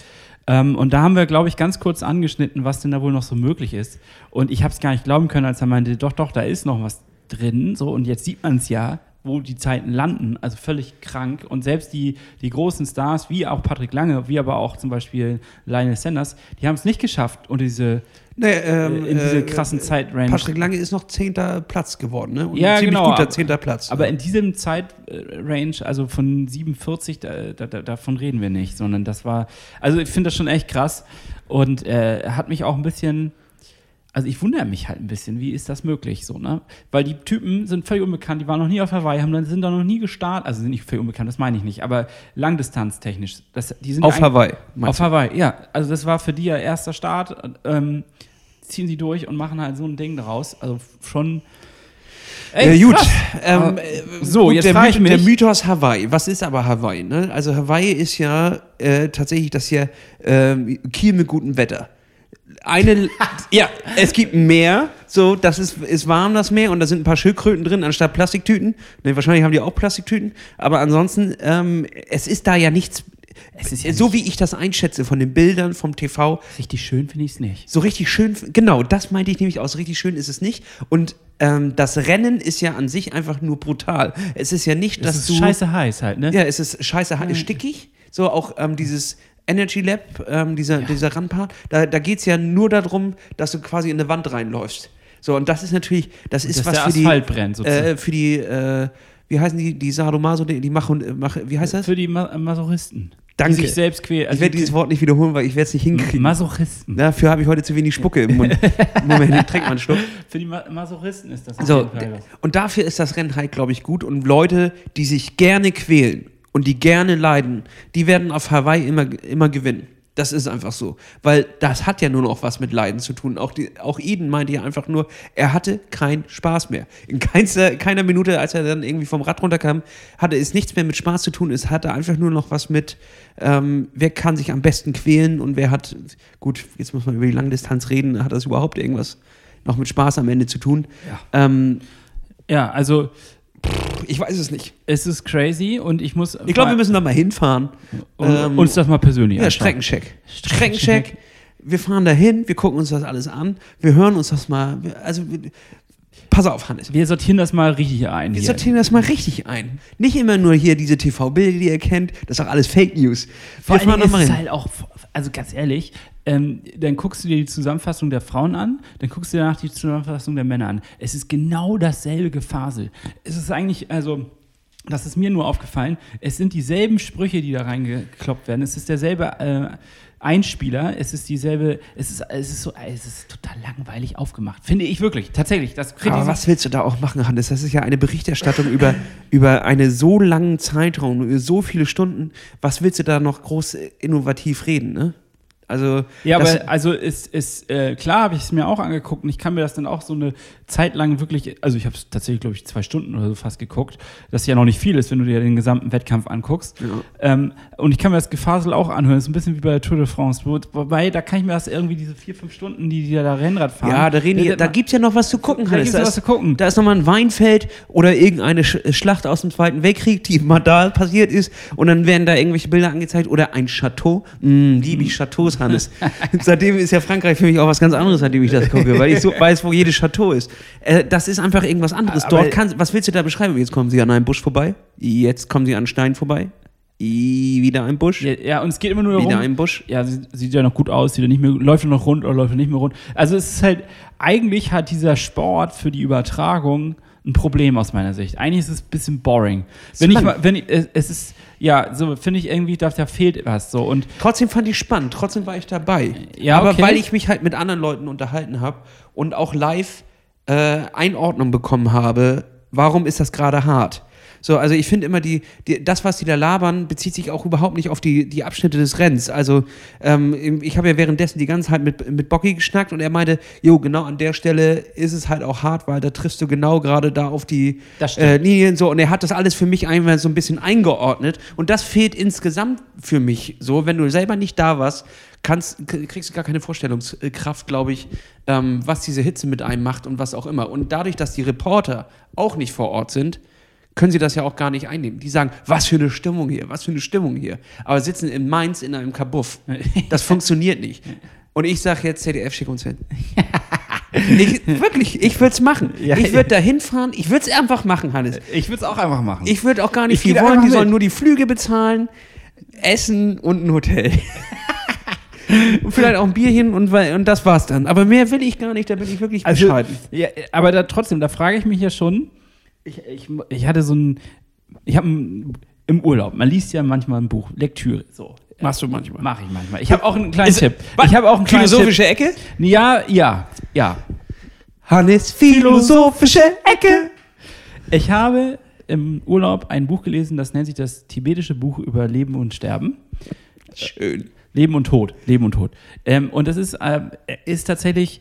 Ähm, und da haben wir, glaube ich, ganz kurz angeschnitten, was denn da wohl noch so möglich ist. Und ich habe es gar nicht glauben können, als er meinte, doch, doch, da ist noch was drin. So, und jetzt sieht man es ja, wo die Zeiten landen. Also völlig krank. Und selbst die, die großen Stars, wie auch Patrick Lange, wie aber auch zum Beispiel Lionel Sanders, die haben es nicht geschafft, unter diese, Nee, ähm, in diese äh, krassen Zeitrange. Patrick Lange ist noch zehnter Platz geworden, ne? Und Ja, ein ziemlich genau, guter zehnter Platz. Aber in diesem Zeitrange, also von 47, da, da, da, davon reden wir nicht, sondern das war, also ich finde das schon echt krass und äh, hat mich auch ein bisschen, also ich wundere mich halt ein bisschen, wie ist das möglich so, ne? Weil die Typen sind völlig unbekannt, die waren noch nie auf Hawaii, haben dann, sind da noch nie gestartet, also sind nicht völlig unbekannt, das meine ich nicht, aber langdistanztechnisch, das, die sind auf Hawaii. auf du? Hawaii, ja. Also das war für die ja erster Start. Ähm, ziehen sie durch und machen halt so ein Ding daraus. Also schon. Ey, ja, gut. Ähm, äh, so, gut, jetzt der, ich Myth- der mich- Mythos Hawaii. Was ist aber Hawaii? Ne? Also Hawaii ist ja äh, tatsächlich das hier ähm, Kiel mit gutem Wetter. Eine, <laughs> ja, es gibt ein Meer, so, das ist, ist warm, das Meer, und da sind ein paar Schildkröten drin, anstatt Plastiktüten. Ne, wahrscheinlich haben die auch Plastiktüten, aber ansonsten, ähm, es ist da ja nichts, ja so wie ich das einschätze von den Bildern vom TV, Richtig schön finde ich es nicht. so richtig schön, genau, das meinte ich nämlich aus. Richtig schön ist es nicht. Und ähm, das Rennen ist ja an sich einfach nur brutal. Es ist ja nicht, Das dass ist du. scheiße heiß halt, ne? Ja, es ist scheiße ha- stickig. So auch ähm, dieses Energy Lab, ähm, dieser, dieser Randpart, da, da geht es ja nur darum, dass du quasi in eine Wand reinläufst. So, und das ist natürlich, das ist was für die, brennt, äh, für die, äh, wie heißen die, die Sadomaso, die, die machen, mach, wie heißt das? Für die Ma Masochisten. Danke. Die sich selbst quälen. ich werde dieses Wort nicht wiederholen, weil ich werde es nicht hinkriegen. Masochisten. Dafür habe ich heute zu wenig Spucke im Mund. <laughs> Moment, ich trink mal einen Schluck. Für die Ma Masochisten ist das So, und dafür ist das Rennen halt, glaube ich, gut. Und Leute, die sich gerne quälen und die gerne leiden, die werden auf Hawaii immer, immer gewinnen. Das ist einfach so. Weil das hat ja nur noch was mit Leiden zu tun. Auch, die, auch Eden meinte ja einfach nur, er hatte keinen Spaß mehr. In keinster, keiner Minute, als er dann irgendwie vom Rad runterkam, hatte es nichts mehr mit Spaß zu tun. Es hatte einfach nur noch was mit, ähm, wer kann sich am besten quälen und wer hat, gut, jetzt muss man über die Langdistanz reden, hat das überhaupt irgendwas noch mit Spaß am Ende zu tun? Ja. Ähm, Ja, also ich weiß es nicht. es ist crazy und ich muss. Ich glaube, wir müssen da mal hinfahren. Ähm, uns das mal persönlich ja, anschauen. Streckencheck. Streckencheck. Wir fahren da hin, wir gucken uns das alles an, wir hören uns das mal. Also, pass auf, Hannes. Wir sortieren das mal richtig ein. Wir hier. sortieren das mal richtig ein. Nicht immer nur hier diese TV-Bilder, die ihr kennt. Das ist doch alles Fake News. Vor mal ist es halt auch, also ganz ehrlich, ähm, dann guckst du dir die Zusammenfassung der Frauen an, dann guckst du dir danach die Zusammenfassung der Männer an. Es ist genau dasselbe Gefasel. Es ist eigentlich, also, das ist mir nur aufgefallen, es sind dieselben Sprüche, die da reingekloppt werden. Es ist derselbe äh, Einspieler, es ist dieselbe, es ist, es ist so, es ist total langweilig aufgemacht. Finde ich wirklich, tatsächlich. Das Aber was willst du da auch machen, Hannes? Das ist ja eine Berichterstattung über, <laughs> über einen so langen Zeitraum, über so viele Stunden. Was willst du da noch groß innovativ reden, ne? Also, Ja, aber also ist, ist äh, klar, habe ich es mir auch angeguckt und ich kann mir das dann auch so eine Zeit lang wirklich, also ich habe es tatsächlich, glaube ich, zwei Stunden oder so fast geguckt, das ja noch nicht viel ist, wenn du dir den gesamten Wettkampf anguckst. Ähm, und ich kann mir das Gefasel auch anhören, das ist ein bisschen wie bei der Tour de France, wo, wobei da kann ich mir das irgendwie diese vier, fünf Stunden, die die da Rennrad fahren. Ja, da, reden da gibt es ja noch was zu gucken, Da gibt's ja Da was ist- zu gucken. Da ist nochmal ein Weinfeld oder irgendeine Sch Schlacht aus dem Zweiten Weltkrieg, die mal da passiert ist. Und dann werden da irgendwelche Bilder angezeigt. Oder ein Chateau. Mm, liebe ich Chateaus, Hannes. <laughs> Seitdem ist ja Frankreich für mich auch was ganz anderes, seitdem ich das gucke, weil ich so weiß, wo jedes Chateau ist. Äh, das ist einfach irgendwas anderes. Aber- Dort kann, was willst du da beschreiben? Jetzt kommen sie an einem Busch vorbei. Jetzt kommen sie an Stein vorbei. I, wieder ein Busch. Ja, ja, und es geht immer nur darum. Wieder ein Busch. Ja, sie, sieht ja noch gut aus, sieht ja nicht mehr, läuft ja noch rund oder läuft ja nicht mehr rund. Also es ist halt, eigentlich hat dieser Sport für die Übertragung ein Problem aus meiner Sicht. Eigentlich ist es ein bisschen boring. Wenn ich mal, wenn ich, es ist, ja, so finde ich irgendwie, da, da fehlt was so und Trotzdem fand ich spannend, trotzdem war ich dabei. Ja, Aber okay. weil ich mich halt mit anderen Leuten unterhalten habe und auch live äh, Einordnung bekommen habe, warum ist das gerade hart? So, also ich finde immer, die, die, das, was die da labern, bezieht sich auch überhaupt nicht auf die, die Abschnitte des Rennens. Also ähm, ich habe ja währenddessen die ganze Zeit mit, mit Bocky geschnackt und er meinte, jo, genau an der Stelle ist es halt auch hart, weil da triffst du genau gerade da auf die äh, Linien so und er hat das alles für mich einmal so ein bisschen eingeordnet und das fehlt insgesamt für mich so, wenn du selber nicht da warst, kannst, kriegst du gar keine Vorstellungskraft, glaube ich, ähm, was diese Hitze mit einem macht und was auch immer. Und dadurch, dass die Reporter auch nicht vor Ort sind, können sie das ja auch gar nicht einnehmen. Die sagen, was für eine Stimmung hier, was für eine Stimmung hier. Aber sitzen in Mainz in einem Kabuff. Das funktioniert nicht. Und ich sage jetzt, ZDF, schick uns hin. <laughs> ich, wirklich, ich würde es machen. Ja, ich ja. würde da hinfahren, ich würde es einfach machen, Hannes. ich würde es auch einfach machen. Ich würde auch gar nicht viel wollen, die mit. sollen nur die Flüge bezahlen, Essen und ein Hotel. <laughs> und vielleicht auch ein Bierchen und, und das war's dann. Aber mehr will ich gar nicht, da bin ich wirklich Also, bescheiden. ja, aber da, trotzdem, da frage ich mich ja schon, ich, ich, ich hatte so ein, ich habe im Urlaub, man liest ja manchmal ein Buch, Lektüre, so. Machst du manchmal. Mache ich manchmal. Ich habe auch einen kleinen Ist- Tipp. Ich habe auch einen kleinen Philosophische Ecke? Ja, ja, ja. Hannes, philosophische Ecke. Ich habe im Urlaub ein Buch gelesen, das nennt sich das tibetische Buch über Leben und Sterben. Schön. Leben und Tod. Leben und Tod. Ähm, und das ist, äh, ist tatsächlich,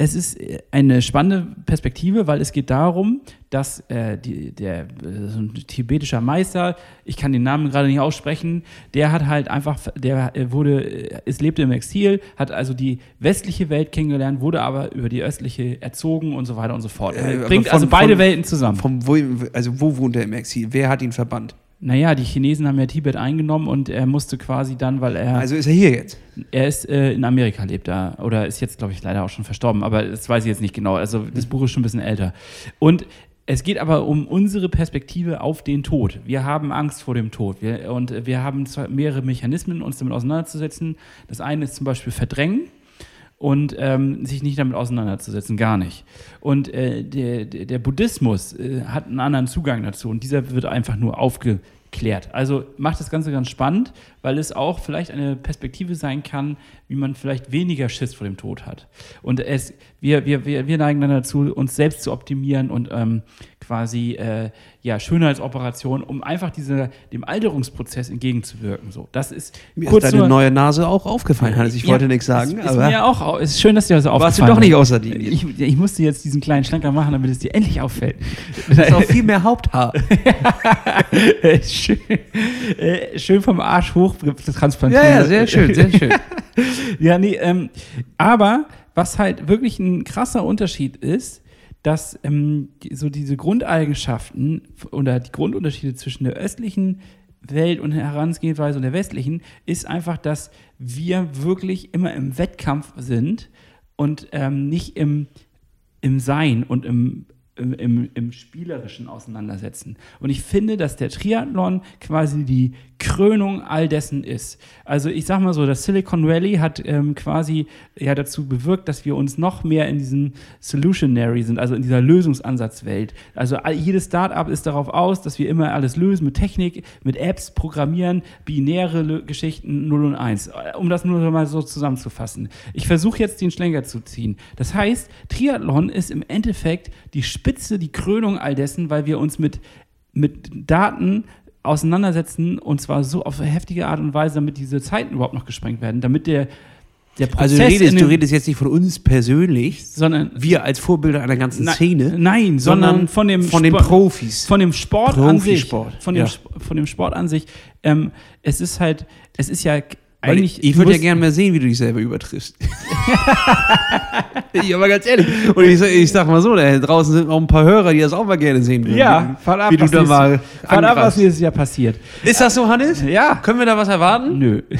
es ist äh, eine spannende Perspektive, weil es geht darum, dass äh, die, der äh, so ein tibetischer Meister, ich kann den Namen gerade nicht aussprechen, der hat halt einfach, der äh, wurde, es lebte im Exil, hat also die westliche Welt kennengelernt, wurde aber über die östliche erzogen und so weiter und so fort. Er bringt von- also beide von- Welten zusammen. Wo, also wo wohnt er im Exil? Wer hat ihn verbannt? Naja, die Chinesen haben ja Tibet eingenommen und er musste quasi dann, weil er. Also ist er hier jetzt? Er ist äh, in Amerika lebt da oder ist jetzt, glaube ich, leider auch schon verstorben, aber das weiß ich jetzt nicht genau. Also das Buch ist schon ein bisschen älter. Und es geht aber um unsere Perspektive auf den Tod. Wir haben Angst vor dem Tod. Wir, und wir haben zwar mehrere Mechanismen, uns damit auseinanderzusetzen. Das eine ist zum Beispiel Verdrängen. und ähm, sich nicht damit auseinanderzusetzen, gar nicht. Und äh, der, der, Buddhismus äh, hat einen anderen Zugang dazu und dieser wird einfach nur aufgeklärt. Also macht das Ganze ganz spannend, weil es auch vielleicht eine Perspektive sein kann, wie man vielleicht weniger Schiss vor dem Tod hat. Und es, wir, wir, wir, wir neigen dann dazu, uns selbst zu optimieren und ähm, quasi äh, ja, Schönheitsoperationen, um einfach diese, dem Alterungsprozess entgegenzuwirken. So, das ist Mir kurz ist deine nur- neue Nase auch aufgefallen, Hannes. Ich Ja, wollte nichts sagen, Ist, ist mir auch, au- ist schön, dass dir das warst du aufgefallen doch nicht ist. aus Sardinien. Ich, ich musste jetzt diesen kleinen Schlenker machen, damit es dir endlich auffällt. Du hast auch viel mehr Haupthaar. <laughs> schön, äh, schön vom Arsch hoch transplantiert. Ja, ja, sehr schön, sehr schön. <laughs> Ja, nee, ähm, aber was halt wirklich ein krasser Unterschied ist, dass ähm, so diese Grundeigenschaften oder die Grundunterschiede zwischen der östlichen Welt und Herangehensweise und der westlichen ist einfach, dass wir wirklich immer im Wettkampf sind und ähm, nicht im, im Sein und im, im, im, im Spielerischen auseinandersetzen. Und ich finde, dass der Triathlon quasi die Krönung all dessen ist. Also ich sag mal so, das Silicon Valley hat ähm, quasi ja dazu bewirkt, dass wir uns noch mehr in diesem Solutionary sind, also in dieser Lösungsansatzwelt. Also all, jedes Startup ist darauf aus, dass wir immer alles lösen mit Technik, mit Apps, Programmieren, binäre Lö- Geschichten 0 und 1. Um das nur mal so zusammenzufassen. Ich versuche jetzt den Schlenker zu ziehen. Das heißt, Triathlon ist im Endeffekt die Spitze, die Krönung all dessen, weil wir uns mit, mit Daten auseinandersetzen und zwar so auf heftige Art und Weise, damit diese Zeiten überhaupt noch gesprengt werden, damit der, der Prozess Also du redest, du redest jetzt nicht von uns persönlich, sondern wir als Vorbilder einer ganzen Na- Szene, Nein, sondern, von dem von den Sport- Profis. Von dem Sport an sich. Profisport, Von dem, ja. Von dem Sport an sich. Ähm, es ist halt, es ist ja Weil eigentlich. ich ich würde ja gerne mal sehen, wie du dich selber übertriffst. <laughs> ja, aber ganz ehrlich. Und ich, sag- ich sag mal so, da draußen sind auch ein paar Hörer, die das auch mal gerne sehen würden. Ja, fahrt ab, wie du was da mal fahrt ab, was nächstes Jahr passiert. Ist das so, Hannes? Ja. Können wir da was erwarten? Nö. <laughs>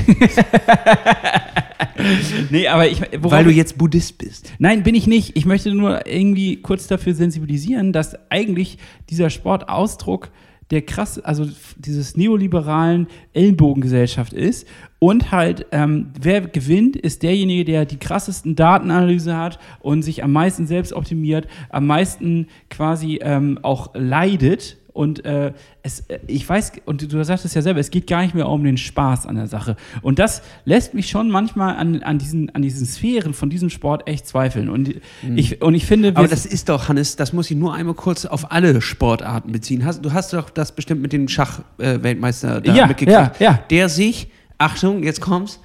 nee, aber ich. Weil du ich- jetzt Buddhist bist. Nein, bin ich nicht. Ich möchte nur irgendwie kurz dafür sensibilisieren, dass eigentlich dieser Sportausdruck der krass, also dieses neoliberalen Ellenbogengesellschaft ist und halt, ähm, wer gewinnt, ist derjenige, der die krassesten Datenanalyse hat und sich am meisten selbst optimiert, am meisten quasi ähm, auch leidet und äh, es, äh, ich weiß, und du sagst es ja selber, es geht gar nicht mehr um den Spaß an der Sache. Und das lässt mich schon manchmal an, an, diesen, an diesen Sphären von diesem Sport echt zweifeln. Und ich, und ich finde, Aber das ist doch, Hannes, das muss ich nur einmal kurz auf alle Sportarten beziehen. Hast, du hast doch das bestimmt mit dem Schach-Weltmeister da Ja, mitgekriegt. ja, ja. Der sich, Achtung, jetzt kommt's,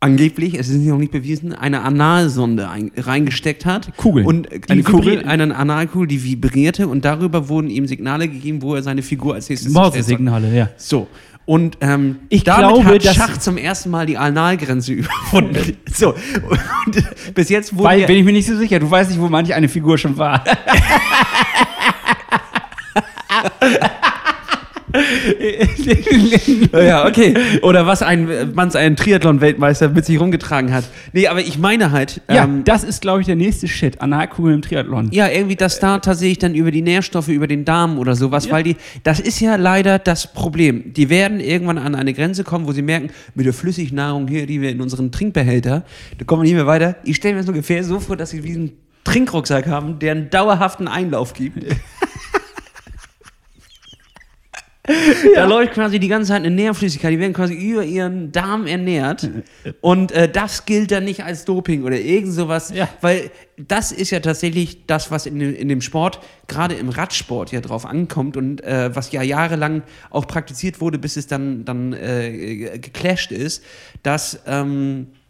angeblich, es ist noch nicht bewiesen, eine Analsonde ein, reingesteckt hat. Kugel. Und die Eine Kugel? eine Analkugel, die vibrierte und darüber wurden ihm Signale gegeben, wo er seine Figur als nächstes. Morse-Signale, ja. So. Und ähm, Ich damit glaube, hat Schach zum ersten Mal die Analgrenze <laughs> überwunden. so. Und bis jetzt wurde Weil, bin ich mir nicht so sicher. Du weißt nicht, wo manch eine Figur schon war. <laughs> <laughs> Ja, okay. Oder was ein, man ein Triathlon-Weltmeister mit sich rumgetragen hat. Nee, aber ich meine halt, Ja, ähm, das ist, glaube ich, der nächste Shit. Analkugel im Triathlon. ja, irgendwie, dass da tatsächlich dann über die Nährstoffe, über den Darm oder sowas, Ja. weil die, das ist ja leider das Problem. Die werden irgendwann an eine Grenze kommen, wo sie merken, mit der Flüssignahrung hier, die wir in unseren Trinkbehälter, da kommen wir nicht mehr weiter. Ich stelle mir das ungefähr so vor, dass sie wie einen Trinkrucksack haben, der einen dauerhaften Einlauf gibt. <laughs> <laughs> Da läuft quasi die ganze Zeit eine Nährflüssigkeit, die werden quasi über ihren Darm ernährt. Und äh, das gilt dann nicht als Doping oder irgend sowas, Ja. weil das ist ja tatsächlich das, was in, dem- in dem Sport, gerade im Radsport ja drauf ankommt und äh, was ja jahrelang auch praktiziert wurde, bis es dann, dann äh, geclasht ist, dass. Ähm, äh,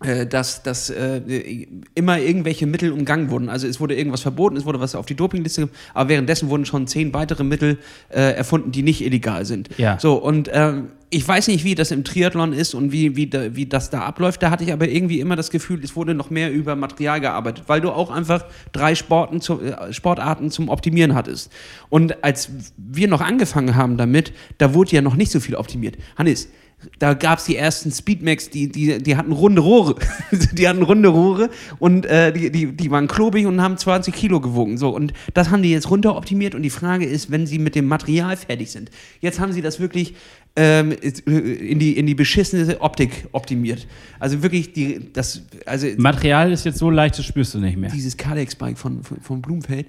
dass, dass äh, immer irgendwelche Mittel umgangen wurden. Also es wurde irgendwas verboten, es wurde was auf die Dopingliste, aber währenddessen wurden schon zehn weitere Mittel äh, erfunden, die nicht illegal sind. Ja. So, und ähm, ich weiß nicht, wie das im Triathlon ist und wie, wie, da, wie das da abläuft. Da hatte ich aber irgendwie immer das Gefühl, es wurde noch mehr über Material gearbeitet, weil du auch einfach drei Sporten zu, äh, Sportarten zum Optimieren hattest. Und als wir noch angefangen haben damit, da wurde ja noch nicht so viel optimiert. Hannes, da gab es die ersten Speedmax, die, die, die hatten runde Rohre. <laughs> die hatten runde Rohre und äh, die, die, die waren klobig und haben 20 Kilo gewogen. So, und das haben die jetzt runteroptimiert und die Frage ist, wenn sie mit dem Material fertig sind. Jetzt haben sie das wirklich ähm, in, die, in die beschissene Optik optimiert. Also wirklich die, das, also Material ist jetzt so leicht, das spürst du nicht mehr. dieses Cadex-Bike von, von, von Blumenfeld,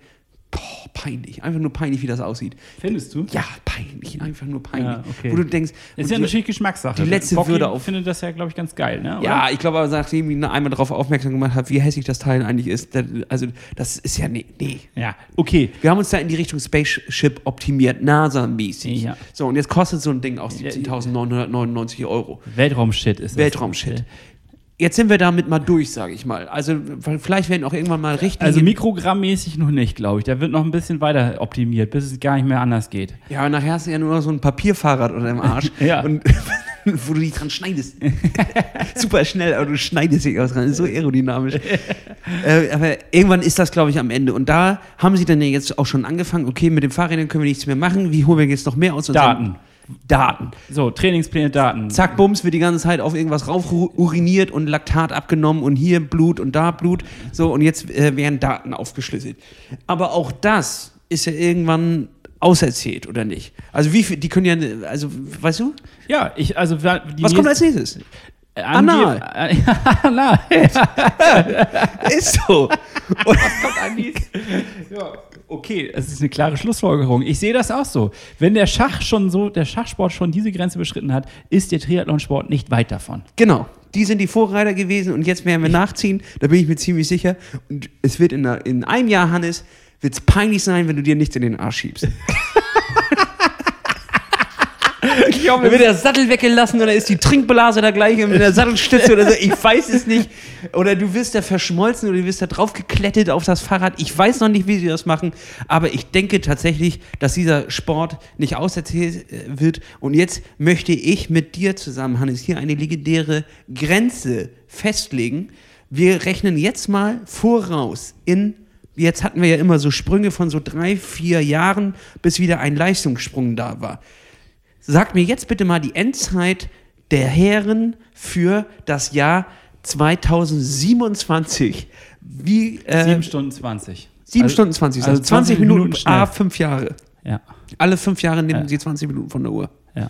boah, peinlich. Einfach nur peinlich, wie das aussieht. Findest du? Ja, peinlich. Einfach nur peinlich. Ja, okay. Wo du denkst, Ist ja die- natürlich Geschmackssache. die letzte Bocky Würde auf- findet das ja, glaube ich, ganz geil, ne? Oder? Ja, ich glaube aber, nachdem ich einmal darauf aufmerksam gemacht habe, wie hässlich das Teil eigentlich ist, also das ist ja, nee, nee. Ja, okay. Wir haben uns da in die Richtung Spaceship optimiert, NASA-mäßig. Ja. So, und jetzt kostet so ein Ding auch 17.999 Euro. Weltraumshit ist das. Weltraumshit. Jetzt sind wir damit mal durch, sage ich mal. Also vielleicht werden auch irgendwann mal richtig. Also mikrogrammmäßig noch nicht, glaube ich. Da wird noch ein bisschen weiter optimiert, bis es gar nicht mehr anders geht. ja, nachher hast du ja nur noch so ein Papierfahrrad unter dem Arsch. <laughs> Ja. Und <laughs> wo du dich dran schneidest. <laughs> Super schnell, aber du schneidest dich aus dran. Ist so aerodynamisch. äh, aber irgendwann ist das, glaube ich, am Ende. Und da haben sie dann ja jetzt auch schon angefangen, okay, mit den Fahrrädern können wir nichts mehr machen. Wie holen wir jetzt noch mehr aus unserem- Daten. Daten. So, Trainingspläne, Daten. Zack, bums, wird die ganze Zeit auf irgendwas rauf uriniert und Laktat abgenommen und hier Blut und da Blut. So, und jetzt äh, werden Daten aufgeschlüsselt. Aber auch das ist ja irgendwann auserzählt, oder nicht? Also wie viel, die können ja, also, weißt du? Ja, ich, also. Die Was kommt als nächstes? Anal. Anal. Ist so. Und, Ja, okay, es ist eine klare Schlussfolgerung. Ich sehe das auch so. Wenn der Schach schon so, der Schachsport schon diese Grenze beschritten hat, ist der Triathlonsport nicht weit davon. genau. Die sind die Vorreiter gewesen und jetzt werden wir nachziehen, da bin ich mir ziemlich sicher. Und es wird in, einer, in einem Jahr, Hannes, wird es peinlich sein, wenn du dir nichts in den Arsch schiebst. <laughs> Dann wird der Sattel weggelassen oder ist die Trinkblase da gleich mit der Sattelstütze oder so. Ich weiß es nicht. Oder du wirst da verschmolzen oder du wirst da drauf geklettet auf das Fahrrad. Ich weiß noch nicht, wie sie das machen. Aber ich denke tatsächlich, dass dieser Sport nicht auserzählt äh, wird. Und jetzt möchte ich mit dir zusammen, Hannes, hier eine legendäre Grenze festlegen. Wir rechnen jetzt mal voraus in Jetzt hatten wir ja immer so Sprünge von so drei, vier Jahren, bis wieder ein Leistungssprung da war. Sag mir jetzt bitte mal die Endzeit der Herren für das Jahr 2027. Wie, äh, 7 Stunden 20. sieben Also- Stunden 20, also, also 20 Minuten, schnell. a fünf Jahre. Ja, Alle fünf Jahre nehmen Ja. sie 20 Minuten von der Uhr. ja.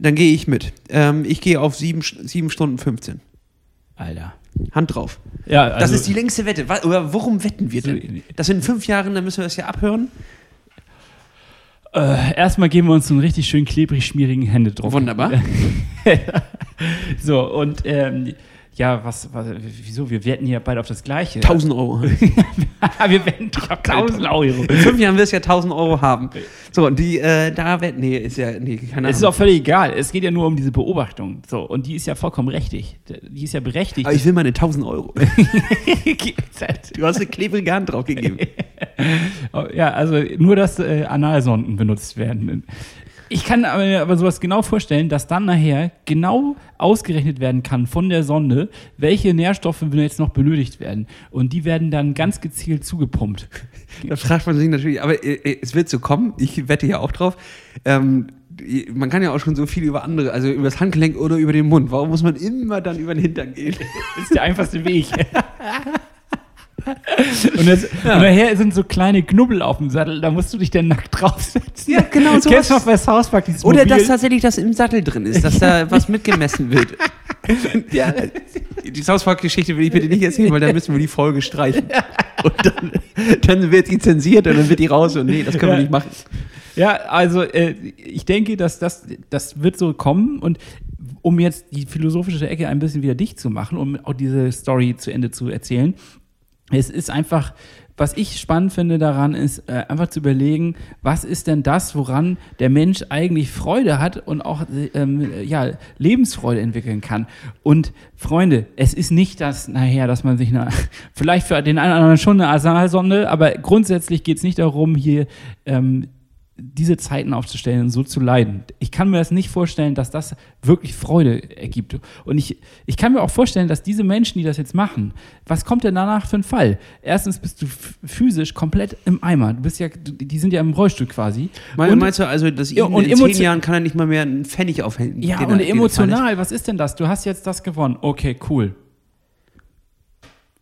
Dann gehe ich mit. Ähm, ich gehe auf sieben, sieben Stunden 15. Alter. Hand drauf. Ja, also, Das ist die längste Wette. Oder worum wetten wir denn? Das in fünf Jahren, dann müssen wir das ja abhören. Äh, erstmal geben wir uns einen richtig schön klebrig schmierigen Händedruck. Wunderbar. <laughs> so, und ähm, ja, was, was, wieso? Wir wetten ja beide auf das Gleiche. 1000 Euro. <laughs> wir wetten doch auf 1000 Euro. <laughs> In fünf Jahren wirst du ja 1000 Euro haben. So, und die, äh, da wetten, nee, ist ja, nee, keine Es ist Ahnung. auch völlig egal. Es geht ja nur um diese Beobachtung. So, und die ist ja vollkommen richtig. Die ist ja berechtigt. Aber ich will meine 1000 Euro. <laughs> Du hast eine klebrige Hand drauf gegeben. ja, also nur, dass äh, Analsonden benutzt werden. Ich kann mir aber sowas genau vorstellen, dass dann nachher genau ausgerechnet werden kann von der Sonde, welche Nährstoffe jetzt noch benötigt werden. Und die werden dann ganz gezielt zugepumpt. Da fragt man sich natürlich, aber äh, äh, es wird so kommen, ich wette ja auch drauf. Ähm, man kann ja auch schon so viel über andere, also über das Handgelenk oder über den Mund. Warum muss man immer dann über den Hintern gehen? <laughs> Das ist der einfachste Weg. <laughs> Und, das, und nachher sind so kleine Knubbel auf dem Sattel, da musst du dich dann nackt draufsetzen. Ja, genau so Kennst du was. noch bei South Park dieses Oder Mobil? dass tatsächlich das im Sattel drin ist, dass da was mitgemessen wird. <laughs> ja, Die South Park-Geschichte will ich bitte nicht erzählen, weil dann müssen wir die Folge streichen. Und dann, dann wird die zensiert und dann wird die raus und nee, das können wir Ja. nicht machen. Ja, also äh, ich denke, dass das, das wird so kommen und um jetzt die philosophische Ecke ein bisschen wieder dicht zu machen, um auch diese Story zu Ende zu erzählen, es ist einfach, was ich spannend finde daran, ist äh, einfach zu überlegen, was ist denn das, woran der Mensch eigentlich Freude hat und auch ähm, ja, Lebensfreude entwickeln kann. Und Freunde, es ist nicht das nachher, dass man sich eine, vielleicht für den einen oder anderen schon eine Asalsonde, aber grundsätzlich geht es nicht darum, hier ähm, diese Zeiten aufzustellen und so zu leiden. Ich kann mir das nicht vorstellen, dass das wirklich Freude ergibt. Und ich, ich kann mir auch vorstellen, dass diese Menschen, die das jetzt machen, was kommt denn danach für ein Fall? Erstens bist du physisch komplett im Eimer. Du bist ja, die sind ja im Rollstuhl quasi. Mein, und, meinst du also, dass ja, in zehn Jahren kann er nicht mal mehr einen Pfennig aufhängen? Ja, und er, emotional, was ist denn das? Du hast jetzt das gewonnen. Okay, cool.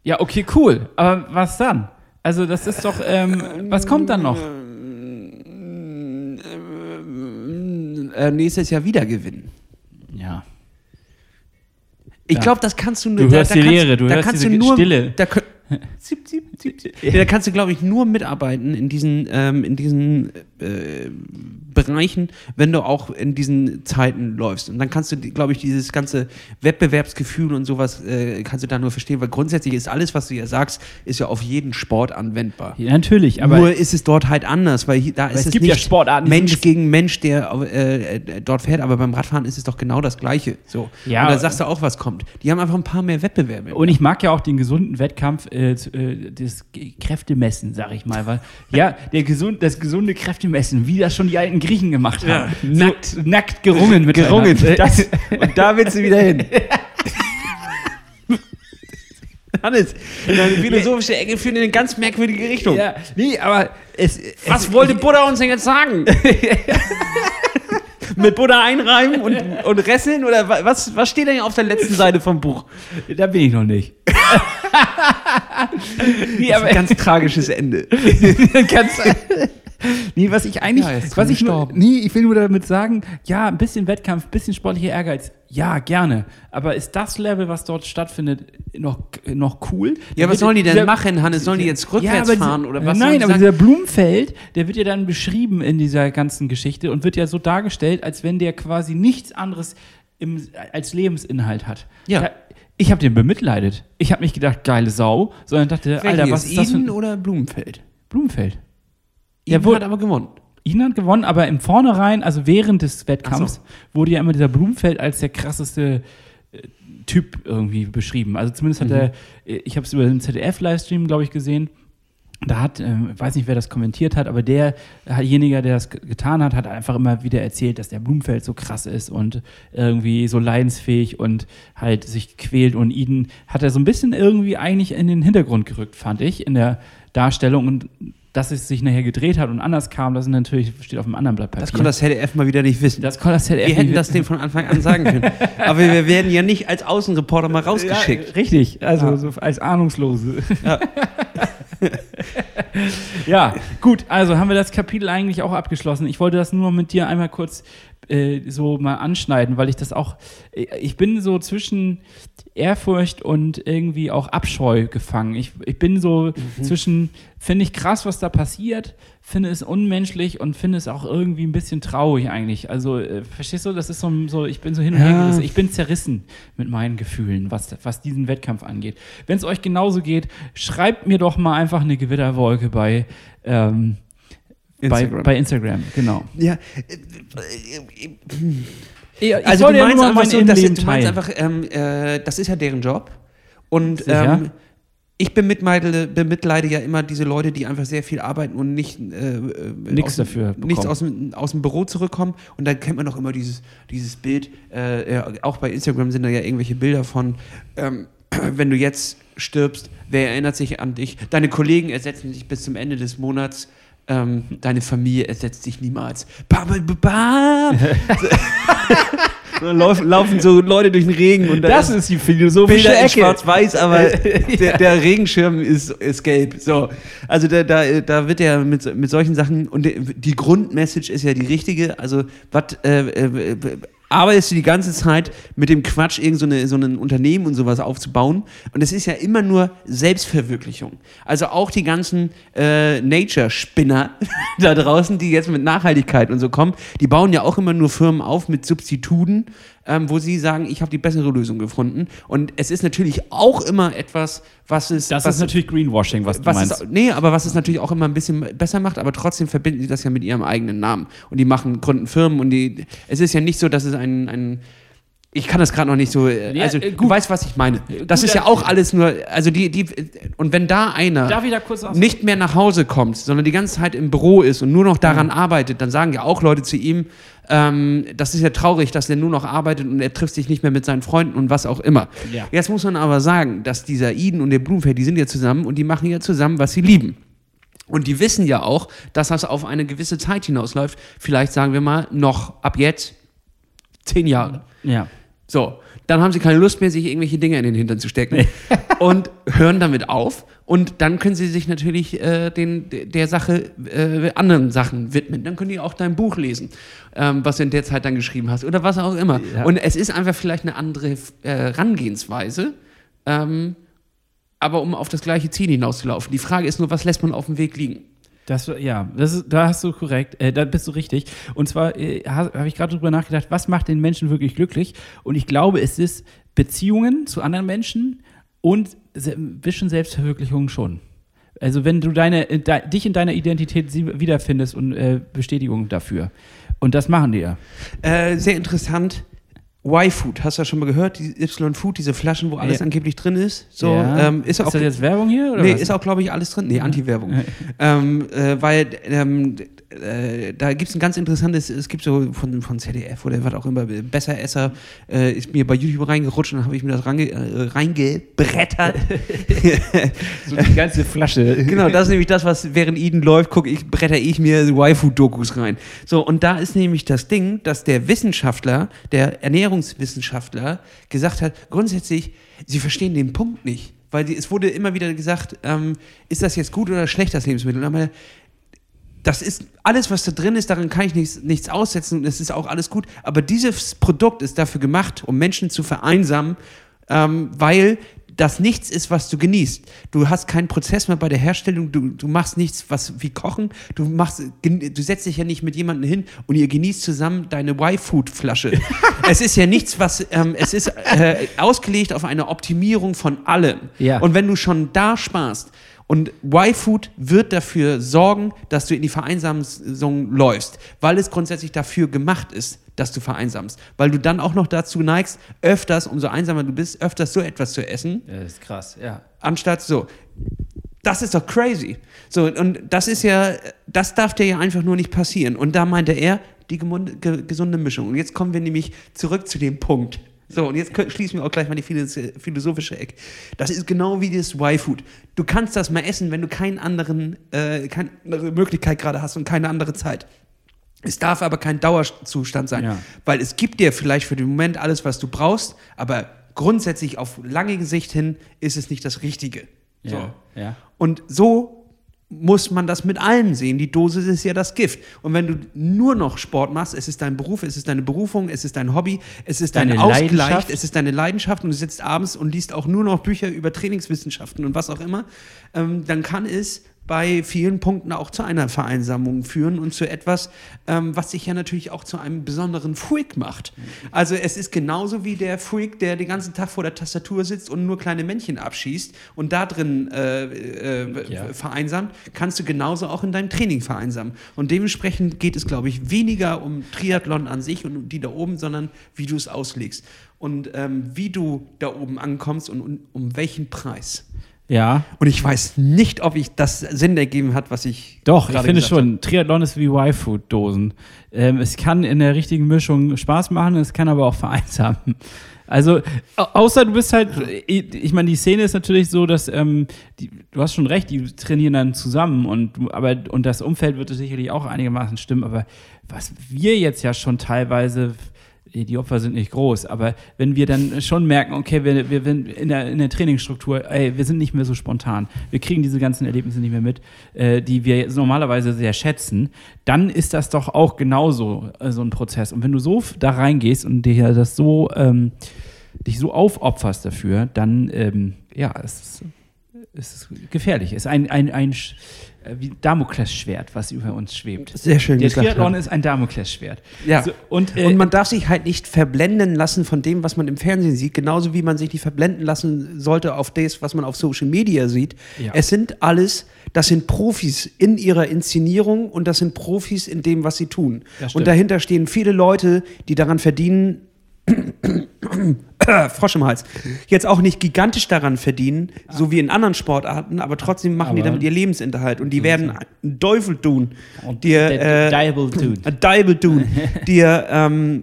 Ja, okay, cool. Aber was dann? Also das ist doch, ähm, was kommt dann noch? Äh, nächstes Jahr wieder gewinnen. Ja. Ich glaube, das kannst du nur. Du hörst da, die kannst, Leere, du da hörst kannst diese du nur, Stille. Da, zip, zip, zip, zip. Ja, da kannst du, glaube ich, nur mitarbeiten in diesen, ähm, in diesen äh, Bereichen, wenn du auch in diesen Zeiten läufst. Und dann kannst du, glaube ich, dieses ganze Wettbewerbsgefühl und sowas äh, kannst du da nur verstehen, weil grundsätzlich ist alles, was du hier sagst, ist ja auf jeden Sport anwendbar. Ja, natürlich, aber. Nur ist es dort halt anders, weil hier, da ist es, es gibt nicht ja Sportarten, Mensch gegen Mensch, der äh, dort fährt, aber beim Radfahren ist es doch genau das Gleiche. So. Ja, und da sagst du auch, was kommt. Die haben einfach ein paar mehr Wettbewerbe. Und ich mag ja auch den gesunden Wettkampf, äh, äh das Kräftemessen, sag ich mal. Weil, ja, der gesund, das gesunde Kräftemessen, wie das schon die alten Griechen gemacht haben. Ja, nackt. So, nackt gerungen <laughs> mit Gerungen. Das, und da willst du wieder hin. <laughs> Hannes, deine philosophische Ecke führt in eine ganz merkwürdige Richtung. Ja, nee, aber es, Was es, wollte Buddha uns denn jetzt sagen? <laughs> Mit Buddha einreimen und, und resseln? Oder was, was steht denn auf der letzten Seite vom Buch? Da bin ich noch nicht. nee, aber, ein ganz tragisches Ende. ganz, <laughs> nee, was ich eigentlich, ja, was ich nur, nee, ich will nur damit sagen, ja, ein bisschen Wettkampf, ein bisschen sportlicher Ehrgeiz, ja, gerne. Aber ist das Level, was dort stattfindet, noch, noch cool? Ja, was sollen die denn dieser, machen, Hannes? Sollen die jetzt rückwärts ja, fahren oder was? Nein, aber dieser Blumenfeld, der wird ja dann beschrieben in dieser ganzen Geschichte und wird ja so dargestellt, als wenn der quasi nichts anderes im, als Lebensinhalt hat. Ja. Da, ich habe den bemitleidet. Ich habe nicht gedacht, geile Sau, sondern dachte, Welches Alter, was ist das für oder Blumenfeld? Blumenfeld. Er wurde, hat aber gewonnen. Ihn hat gewonnen, aber im Vornherein, also während des Wettkampfs, so. wurde ja immer dieser Blumenfeld als der krasseste äh, Typ irgendwie beschrieben. Also zumindest hat mhm. er, äh, ich habe es über den ZDF-Livestream, glaube ich, gesehen. Da hat, äh, weiß nicht, wer das kommentiert hat, aber derjenige, der das getan hat, hat einfach immer wieder erzählt, dass der Blumenfeld so krass ist und irgendwie so leidensfähig und halt sich quält. Und ihn hat er so ein bisschen irgendwie eigentlich in den Hintergrund gerückt, fand ich, in der Darstellung. Und dass es sich nachher gedreht hat und anders kam, das natürlich steht auf einem anderen Blatt Papier. Das konnte das ZDF mal wieder nicht wissen. Das konnte das ZDF Wir hätten das denen von Anfang an sagen können. <laughs> Aber wir werden ja nicht als Außenreporter mal rausgeschickt. Ja, richtig, also ja. so als Ahnungslose. Ja. <laughs> ja, gut, also haben wir das Kapitel eigentlich auch abgeschlossen. Ich wollte das nur mit dir einmal kurz äh, so mal anschneiden, weil ich das auch, äh, ich bin so zwischen Ehrfurcht und irgendwie auch Abscheu gefangen. Ich, ich bin so mhm. zwischen, finde ich krass, was da passiert, finde es unmenschlich und finde es auch irgendwie ein bisschen traurig eigentlich. Also, äh, verstehst du, das ist so, so, ich bin so hin und her ja. gerissen. Ich bin zerrissen mit meinen Gefühlen, was, was diesen Wettkampf angeht. Wenn es euch genauso geht, schreibt mir doch mal einfach eine Gewitterwolke bei, ähm, Instagram. Bei, bei Instagram, genau. Ja. ja also du meinst, ja einfach so, das, du meinst einfach, ähm, äh, das ist ja deren Job. Und ähm, ich bemitleide, bemitleide ja immer diese Leute, die einfach sehr viel arbeiten und nicht äh, äh nichts dafür bekommen. nichts aus dem, aus dem Büro zurückkommen. Und dann kennt man doch immer dieses, dieses Bild, äh, ja, auch bei Instagram sind da ja irgendwelche Bilder von, ähm, <clears throat> wenn du jetzt stirbst, wer erinnert sich an dich? Deine Kollegen ersetzen dich bis zum Ende des Monats ähm, deine Familie ersetzt dich niemals. Bam, bam, bam. laufen, so Leute durch den Regen und das ist die philosophische Bilder Ecke. schwarz-weiß, aber <laughs> der, der, Regenschirm ist, ist gelb. So, also da, da, da wird ja mit, mit solchen Sachen und die Grundmessage ist ja die richtige. Also was äh, äh, arbeitest du die ganze Zeit mit dem Quatsch, irgend so, eine, so ein Unternehmen und sowas aufzubauen. Und es ist ja immer nur Selbstverwirklichung. Also auch die ganzen äh, Nature-Spinner <laughs> da draußen, die jetzt mit Nachhaltigkeit und so kommen, die bauen ja auch immer nur Firmen auf mit Substituten, ähm, wo sie sagen, ich habe die bessere Lösung gefunden. Und es ist natürlich auch immer etwas, was es. Das was, ist natürlich Greenwashing, was du was meinst. Es, nee, aber was es natürlich auch immer ein bisschen besser macht, aber trotzdem verbinden sie das ja mit ihrem eigenen Namen. Und die machen, gründen Firmen und die. Es ist ja nicht so, dass es ein, ein ich kann das gerade noch nicht so. äh, Ja, also, äh, du weißt, was ich meine. Das Gut, ist ja auch alles nur. Also, die, die. Und wenn da einer da nicht mehr nach Hause kommt, sondern die ganze Zeit im Büro ist und nur noch daran arbeitet, dann sagen ja auch Leute zu ihm, ähm, das ist ja traurig, dass er nur noch arbeitet und er trifft sich nicht mehr mit seinen Freunden und was auch immer. Ja. Jetzt muss man aber sagen, dass dieser Iden und der Blumenfeld, die sind ja zusammen und die machen ja zusammen, was sie lieben. Und die wissen ja auch, dass das auf eine gewisse Zeit hinausläuft. Vielleicht sagen wir mal noch ab jetzt zehn Jahre. Ja. So, dann haben sie keine Lust mehr, sich irgendwelche Dinge in den Hintern zu stecken <laughs> und hören damit auf. Und dann können sie sich natürlich äh, den, der Sache, äh, anderen Sachen widmen. Dann können die auch dein Buch lesen, ähm, was du in der Zeit dann geschrieben hast oder was auch immer. Ja. Und es ist einfach vielleicht eine andere äh, Herangehensweise, ähm, aber um auf das gleiche Ziel hinauszulaufen. Die Frage ist nur, was lässt man auf dem Weg liegen? Das, ja, das ist, da hast du korrekt, äh, da bist du richtig. Und zwar äh, ha- habe ich gerade drüber nachgedacht, was macht den Menschen wirklich glücklich? Und ich glaube, es ist Beziehungen zu anderen Menschen und ein bisschen Selbstverwirklichung schon. Also wenn du deine, äh, de, dich in deiner Identität wiederfindest und äh, Bestätigung dafür. Und das machen die ja. Äh, sehr interessant. Y-Food, hast du das schon mal gehört? Die Y-Food, diese Flaschen, wo alles Ja. angeblich drin ist. So, Ja. ähm, ist, auch, das jetzt Werbung hier? Oder nee, was? ist auch, glaube ich, alles drin. Nee, Anti-Werbung. ähm, äh, weil ähm, äh, da gibt es ein ganz interessantes, es gibt so von, von ZDF oder was auch immer, Besseresser, äh, ist mir bei YouTube reingerutscht und dann habe ich mir das reinge, äh, reingebrettert. <laughs> so die ganze Flasche. genau, das ist nämlich das, was während Eden läuft, gucke ich, bretter ich mir Y-Food-Dokus rein. So, und da ist nämlich das Ding, dass der Wissenschaftler, der Ernährungswissenschaftler, gesagt hat, grundsätzlich, sie verstehen den Punkt nicht. Weil die, es wurde immer wieder gesagt, ähm, ist das jetzt gut oder schlecht, das Lebensmittel? Und dann das ist alles, was da drin ist, daran kann ich nichts, nichts aussetzen und es ist auch alles gut. Aber dieses Produkt ist dafür gemacht, um Menschen zu vereinsamen, ähm, weil das nichts ist, was du genießt. Du hast keinen Prozess mehr bei der Herstellung, du, du machst nichts, was wie Kochen, du machst, du setzt dich ja nicht mit jemandem hin und ihr genießt zusammen deine Y-Food-Flasche. <laughs> es ist ja nichts, was, ähm, es ist äh, ausgelegt auf eine Optimierung von allem. Ja. Und wenn du schon da sparst, und Y-Food wird dafür sorgen, dass du in die Vereinsamung läufst, weil es grundsätzlich dafür gemacht ist, dass du vereinsamst. Weil du dann auch noch dazu neigst, öfters, umso einsamer du bist, öfters so etwas zu essen, Ja, das ist krass, ja. anstatt so. Das ist doch crazy. So, und das ist ja, das darf dir ja einfach nur nicht passieren. Und da meinte er, die gesunde Mischung. Und jetzt kommen wir nämlich zurück zu dem Punkt. So, und jetzt schließen wir auch gleich mal die philos- philosophische Ecke. Das ist genau wie das Y-Food. Du kannst das mal essen, wenn du keinen anderen, äh, keine andere Möglichkeit gerade hast und keine andere Zeit. Es darf aber kein Dauerzustand sein, Ja. weil es gibt dir vielleicht für den Moment alles, was du brauchst, aber grundsätzlich auf lange Sicht hin ist es nicht das Richtige. So. Ja, ja. Und so muss man das mit allem sehen. Die Dosis ist ja das Gift. Und wenn du nur noch Sport machst, es ist dein Beruf, es ist deine Berufung, es ist dein Hobby, es ist dein Deine Ausgleich, Leidenschaft. es ist deine Leidenschaft und du sitzt abends und liest auch nur noch Bücher über Trainingswissenschaften und was auch immer, ähm, dann kann es bei vielen Punkten auch zu einer Vereinsamung führen und zu etwas, ähm, was sich ja natürlich auch zu einem besonderen Freak macht. Also es ist genauso wie der Freak, der den ganzen Tag vor der Tastatur sitzt und nur kleine Männchen abschießt und da drin äh, äh, Ja. vereinsamt, kannst du genauso auch in deinem Training vereinsamen. Und dementsprechend geht es, glaube ich, weniger um Triathlon an sich und um die da oben, sondern wie du es auslegst. Und ähm, wie du da oben ankommst und, und um welchen Preis. Ja, Und ich weiß nicht, ob ich das Sinn ergeben hat, was ich Doch, ich finde schon. Triathlon ist wie Y-Food-Dosen. Ähm, es kann in der richtigen Mischung Spaß machen, es kann aber auch vereinsamen. Also, au- außer du bist halt, ich ich meine, die Szene ist natürlich so, dass, ähm, die, du hast schon recht, die trainieren dann zusammen und, aber, und das Umfeld wird sicherlich auch einigermaßen stimmen, aber was wir jetzt ja schon teilweise die Opfer sind nicht groß, aber wenn wir dann schon merken, okay, wir, wir sind in der, in der Trainingsstruktur, ey, wir sind nicht mehr so spontan, wir kriegen diese ganzen Erlebnisse nicht mehr mit, äh, die wir normalerweise sehr schätzen, dann ist das doch auch genauso äh, so ein Prozess. Und wenn du so da reingehst und dir das so, ähm, dich so aufopferst dafür, dann, ähm, ja, es ist, es ist gefährlich. Es ist ein, ein, ein wie Damoklesschwert, was über uns schwebt. Sehr schön Der gesagt, Triathlon ist ein Damoklesschwert. Ja. So, und, äh, Und man darf sich halt nicht verblenden lassen von dem, was man im Fernsehen sieht, genauso wie man sich nicht verblenden lassen sollte auf das, was man auf Social Media sieht. Ja. Es sind alles, das sind Profis in ihrer Inszenierung und das sind Profis in dem, was sie tun. Und dahinter stehen viele Leute, die daran verdienen, <coughs> Frosch im Hals, jetzt auch nicht gigantisch daran verdienen, so wie in anderen Sportarten, aber trotzdem machen die Aber- damit ihr Lebensunterhalt und die werden einen Teufel tun, Und dir, äh, tun, <laughs> dir, ähm,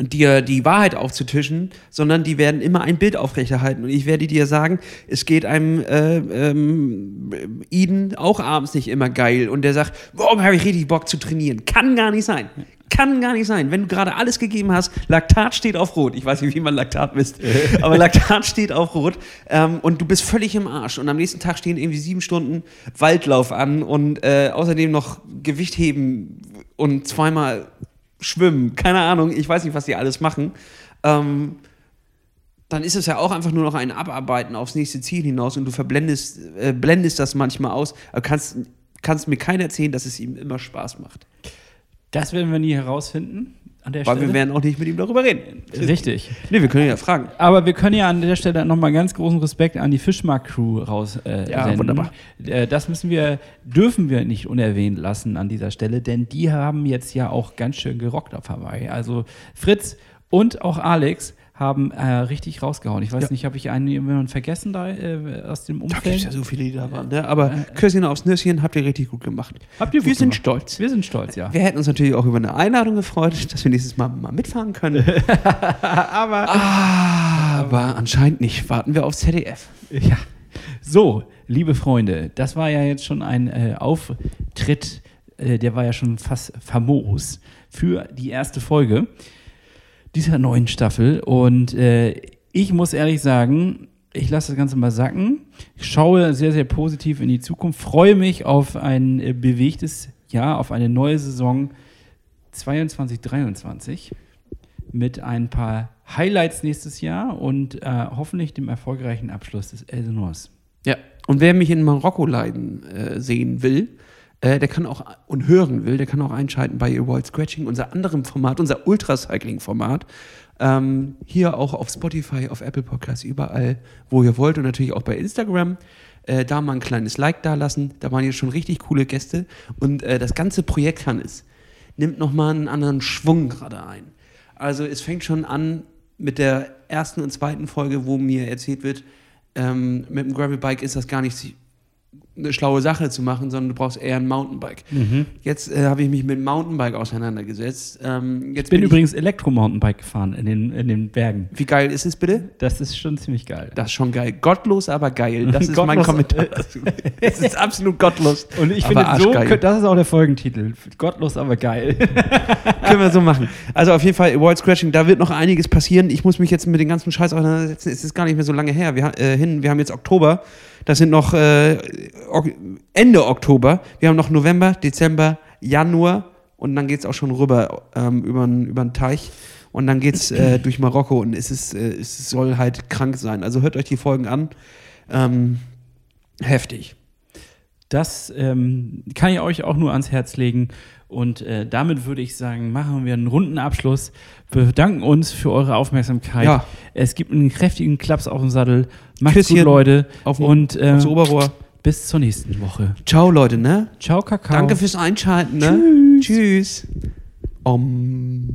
dir die Wahrheit aufzutischen, sondern die werden immer ein Bild aufrechterhalten. Und ich werde dir sagen, es geht einem äh, ähm, Eden auch abends nicht immer geil. Und der sagt, warum habe ich richtig Bock zu trainieren? Kann gar nicht sein. Kann gar nicht sein. Wenn du gerade alles gegeben hast, Laktat steht auf Rot. Ich weiß nicht, wie man Laktat misst, <laughs> aber Laktat steht auf Rot. Ähm, und du bist völlig im Arsch. Und am nächsten Tag stehen irgendwie sieben Stunden Waldlauf an und äh, außerdem noch Gewicht heben und zweimal schwimmen. Keine Ahnung, ich weiß nicht, was die alles machen. Ähm, dann ist es ja auch einfach nur noch ein Abarbeiten aufs nächste Ziel hinaus und du verblendest äh, blendest das manchmal aus, aber kannst, kannst mir keiner erzählen, dass es ihm immer Spaß macht. Das werden wir nie herausfinden an der Weil Stelle. wir werden auch nicht mit ihm darüber reden. Richtig. Nee, wir können ja fragen. Aber wir können ja an der Stelle nochmal ganz großen Respekt an die Fischmarkt-Crew raus äh, Ja, senden. wunderbar. Äh, das müssen wir, dürfen wir nicht unerwähnt lassen an dieser Stelle, denn die haben jetzt ja auch ganz schön gerockt auf Hawaii. Also Fritz und auch Alex haben äh, richtig rausgehauen. Ich weiß Ja. nicht, habe ich einen jemanden vergessen da äh, aus dem Da gibt Umfeld? es ja so viele, die da waren. Ne? Aber Küsschen aufs Nüsschen habt ihr richtig gut gemacht. Habt ihr wir sind gemacht. stolz. Wir sind stolz, ja. Wir hätten uns natürlich auch über eine Einladung gefreut, dass wir nächstes Mal mal mitfahren können. <laughs> Aber Aber anscheinend nicht. Warten wir aufs ZDF. Ja. So, liebe Freunde, das war ja jetzt schon ein äh, Auftritt, äh, der war ja schon fast famos für die erste Folge dieser neuen Staffel. Und äh, ich muss ehrlich sagen, ich lasse das Ganze mal sacken, schaue sehr, sehr positiv in die Zukunft, freue mich auf ein äh, bewegtes Jahr, auf eine neue Saison 22, 23 mit ein paar Highlights nächstes Jahr und äh, hoffentlich dem erfolgreichen Abschluss des Elsenors. Ja. Und wer mich in Marokko leiden äh, sehen will, äh, der kann auch und hören will, der kann auch einschalten bei Avoid Scratching, unser anderem Format, unser Ultracycling-Format. Ähm, hier auch auf Spotify, auf Apple Podcasts, überall, wo ihr wollt und natürlich auch bei Instagram. Äh, da mal ein kleines Like da lassen. Da waren jetzt schon richtig coole Gäste. Und äh, das ganze Projekt Hannes nimmt nochmal einen anderen Schwung gerade ein. Also es fängt schon an mit der ersten und zweiten Folge, wo mir erzählt wird, ähm, mit dem Gravelbike ist das gar nicht eine schlaue Sache zu machen, sondern du brauchst eher ein Mountainbike. Jetzt äh, habe ich mich mit Mountainbike auseinandergesetzt. Ähm, jetzt Ich bin ich- übrigens Elektro-Mountainbike gefahren in den, in den Bergen. Wie geil ist es bitte? Das ist schon ziemlich geil. Das ist schon geil. Gottlos, aber geil. Das ist mein Kommentar. <laughs> Es ist absolut gottlos. Und ich finde, so, das ist auch der Folgentitel. Gottlos, aber geil. <laughs> Können wir so machen. Also auf jeden Fall, Avoid Scratching, da wird noch einiges passieren. Ich muss mich jetzt mit dem ganzen Scheiß auseinandersetzen. Es ist gar nicht mehr so lange her. Wir, äh, hin, wir haben jetzt Oktober. Das sind noch äh, Ende Oktober. Wir haben noch November, Dezember, Januar und dann geht es auch schon rüber ähm, über den Teich. Und dann geht es äh, <clears throat> durch Marokko und es, ist, äh, es soll halt krank sein. Also hört euch die Folgen an. Ähm, heftig. Das ähm, kann ich euch auch nur ans Herz legen. Und äh, damit würde ich sagen, machen wir einen runden Abschluss. Wir bedanken uns für eure Aufmerksamkeit. Ja. Es gibt einen kräftigen Klaps auf dem Sattel. Macht's Küsschen gut, Leute. auf und äh, Aufs Oberrohr. bis zur nächsten Woche. Ciao, Leute, ne? Ciao, Kakao. Danke fürs Einschalten, ne? Tschüss. Tschüss. Om.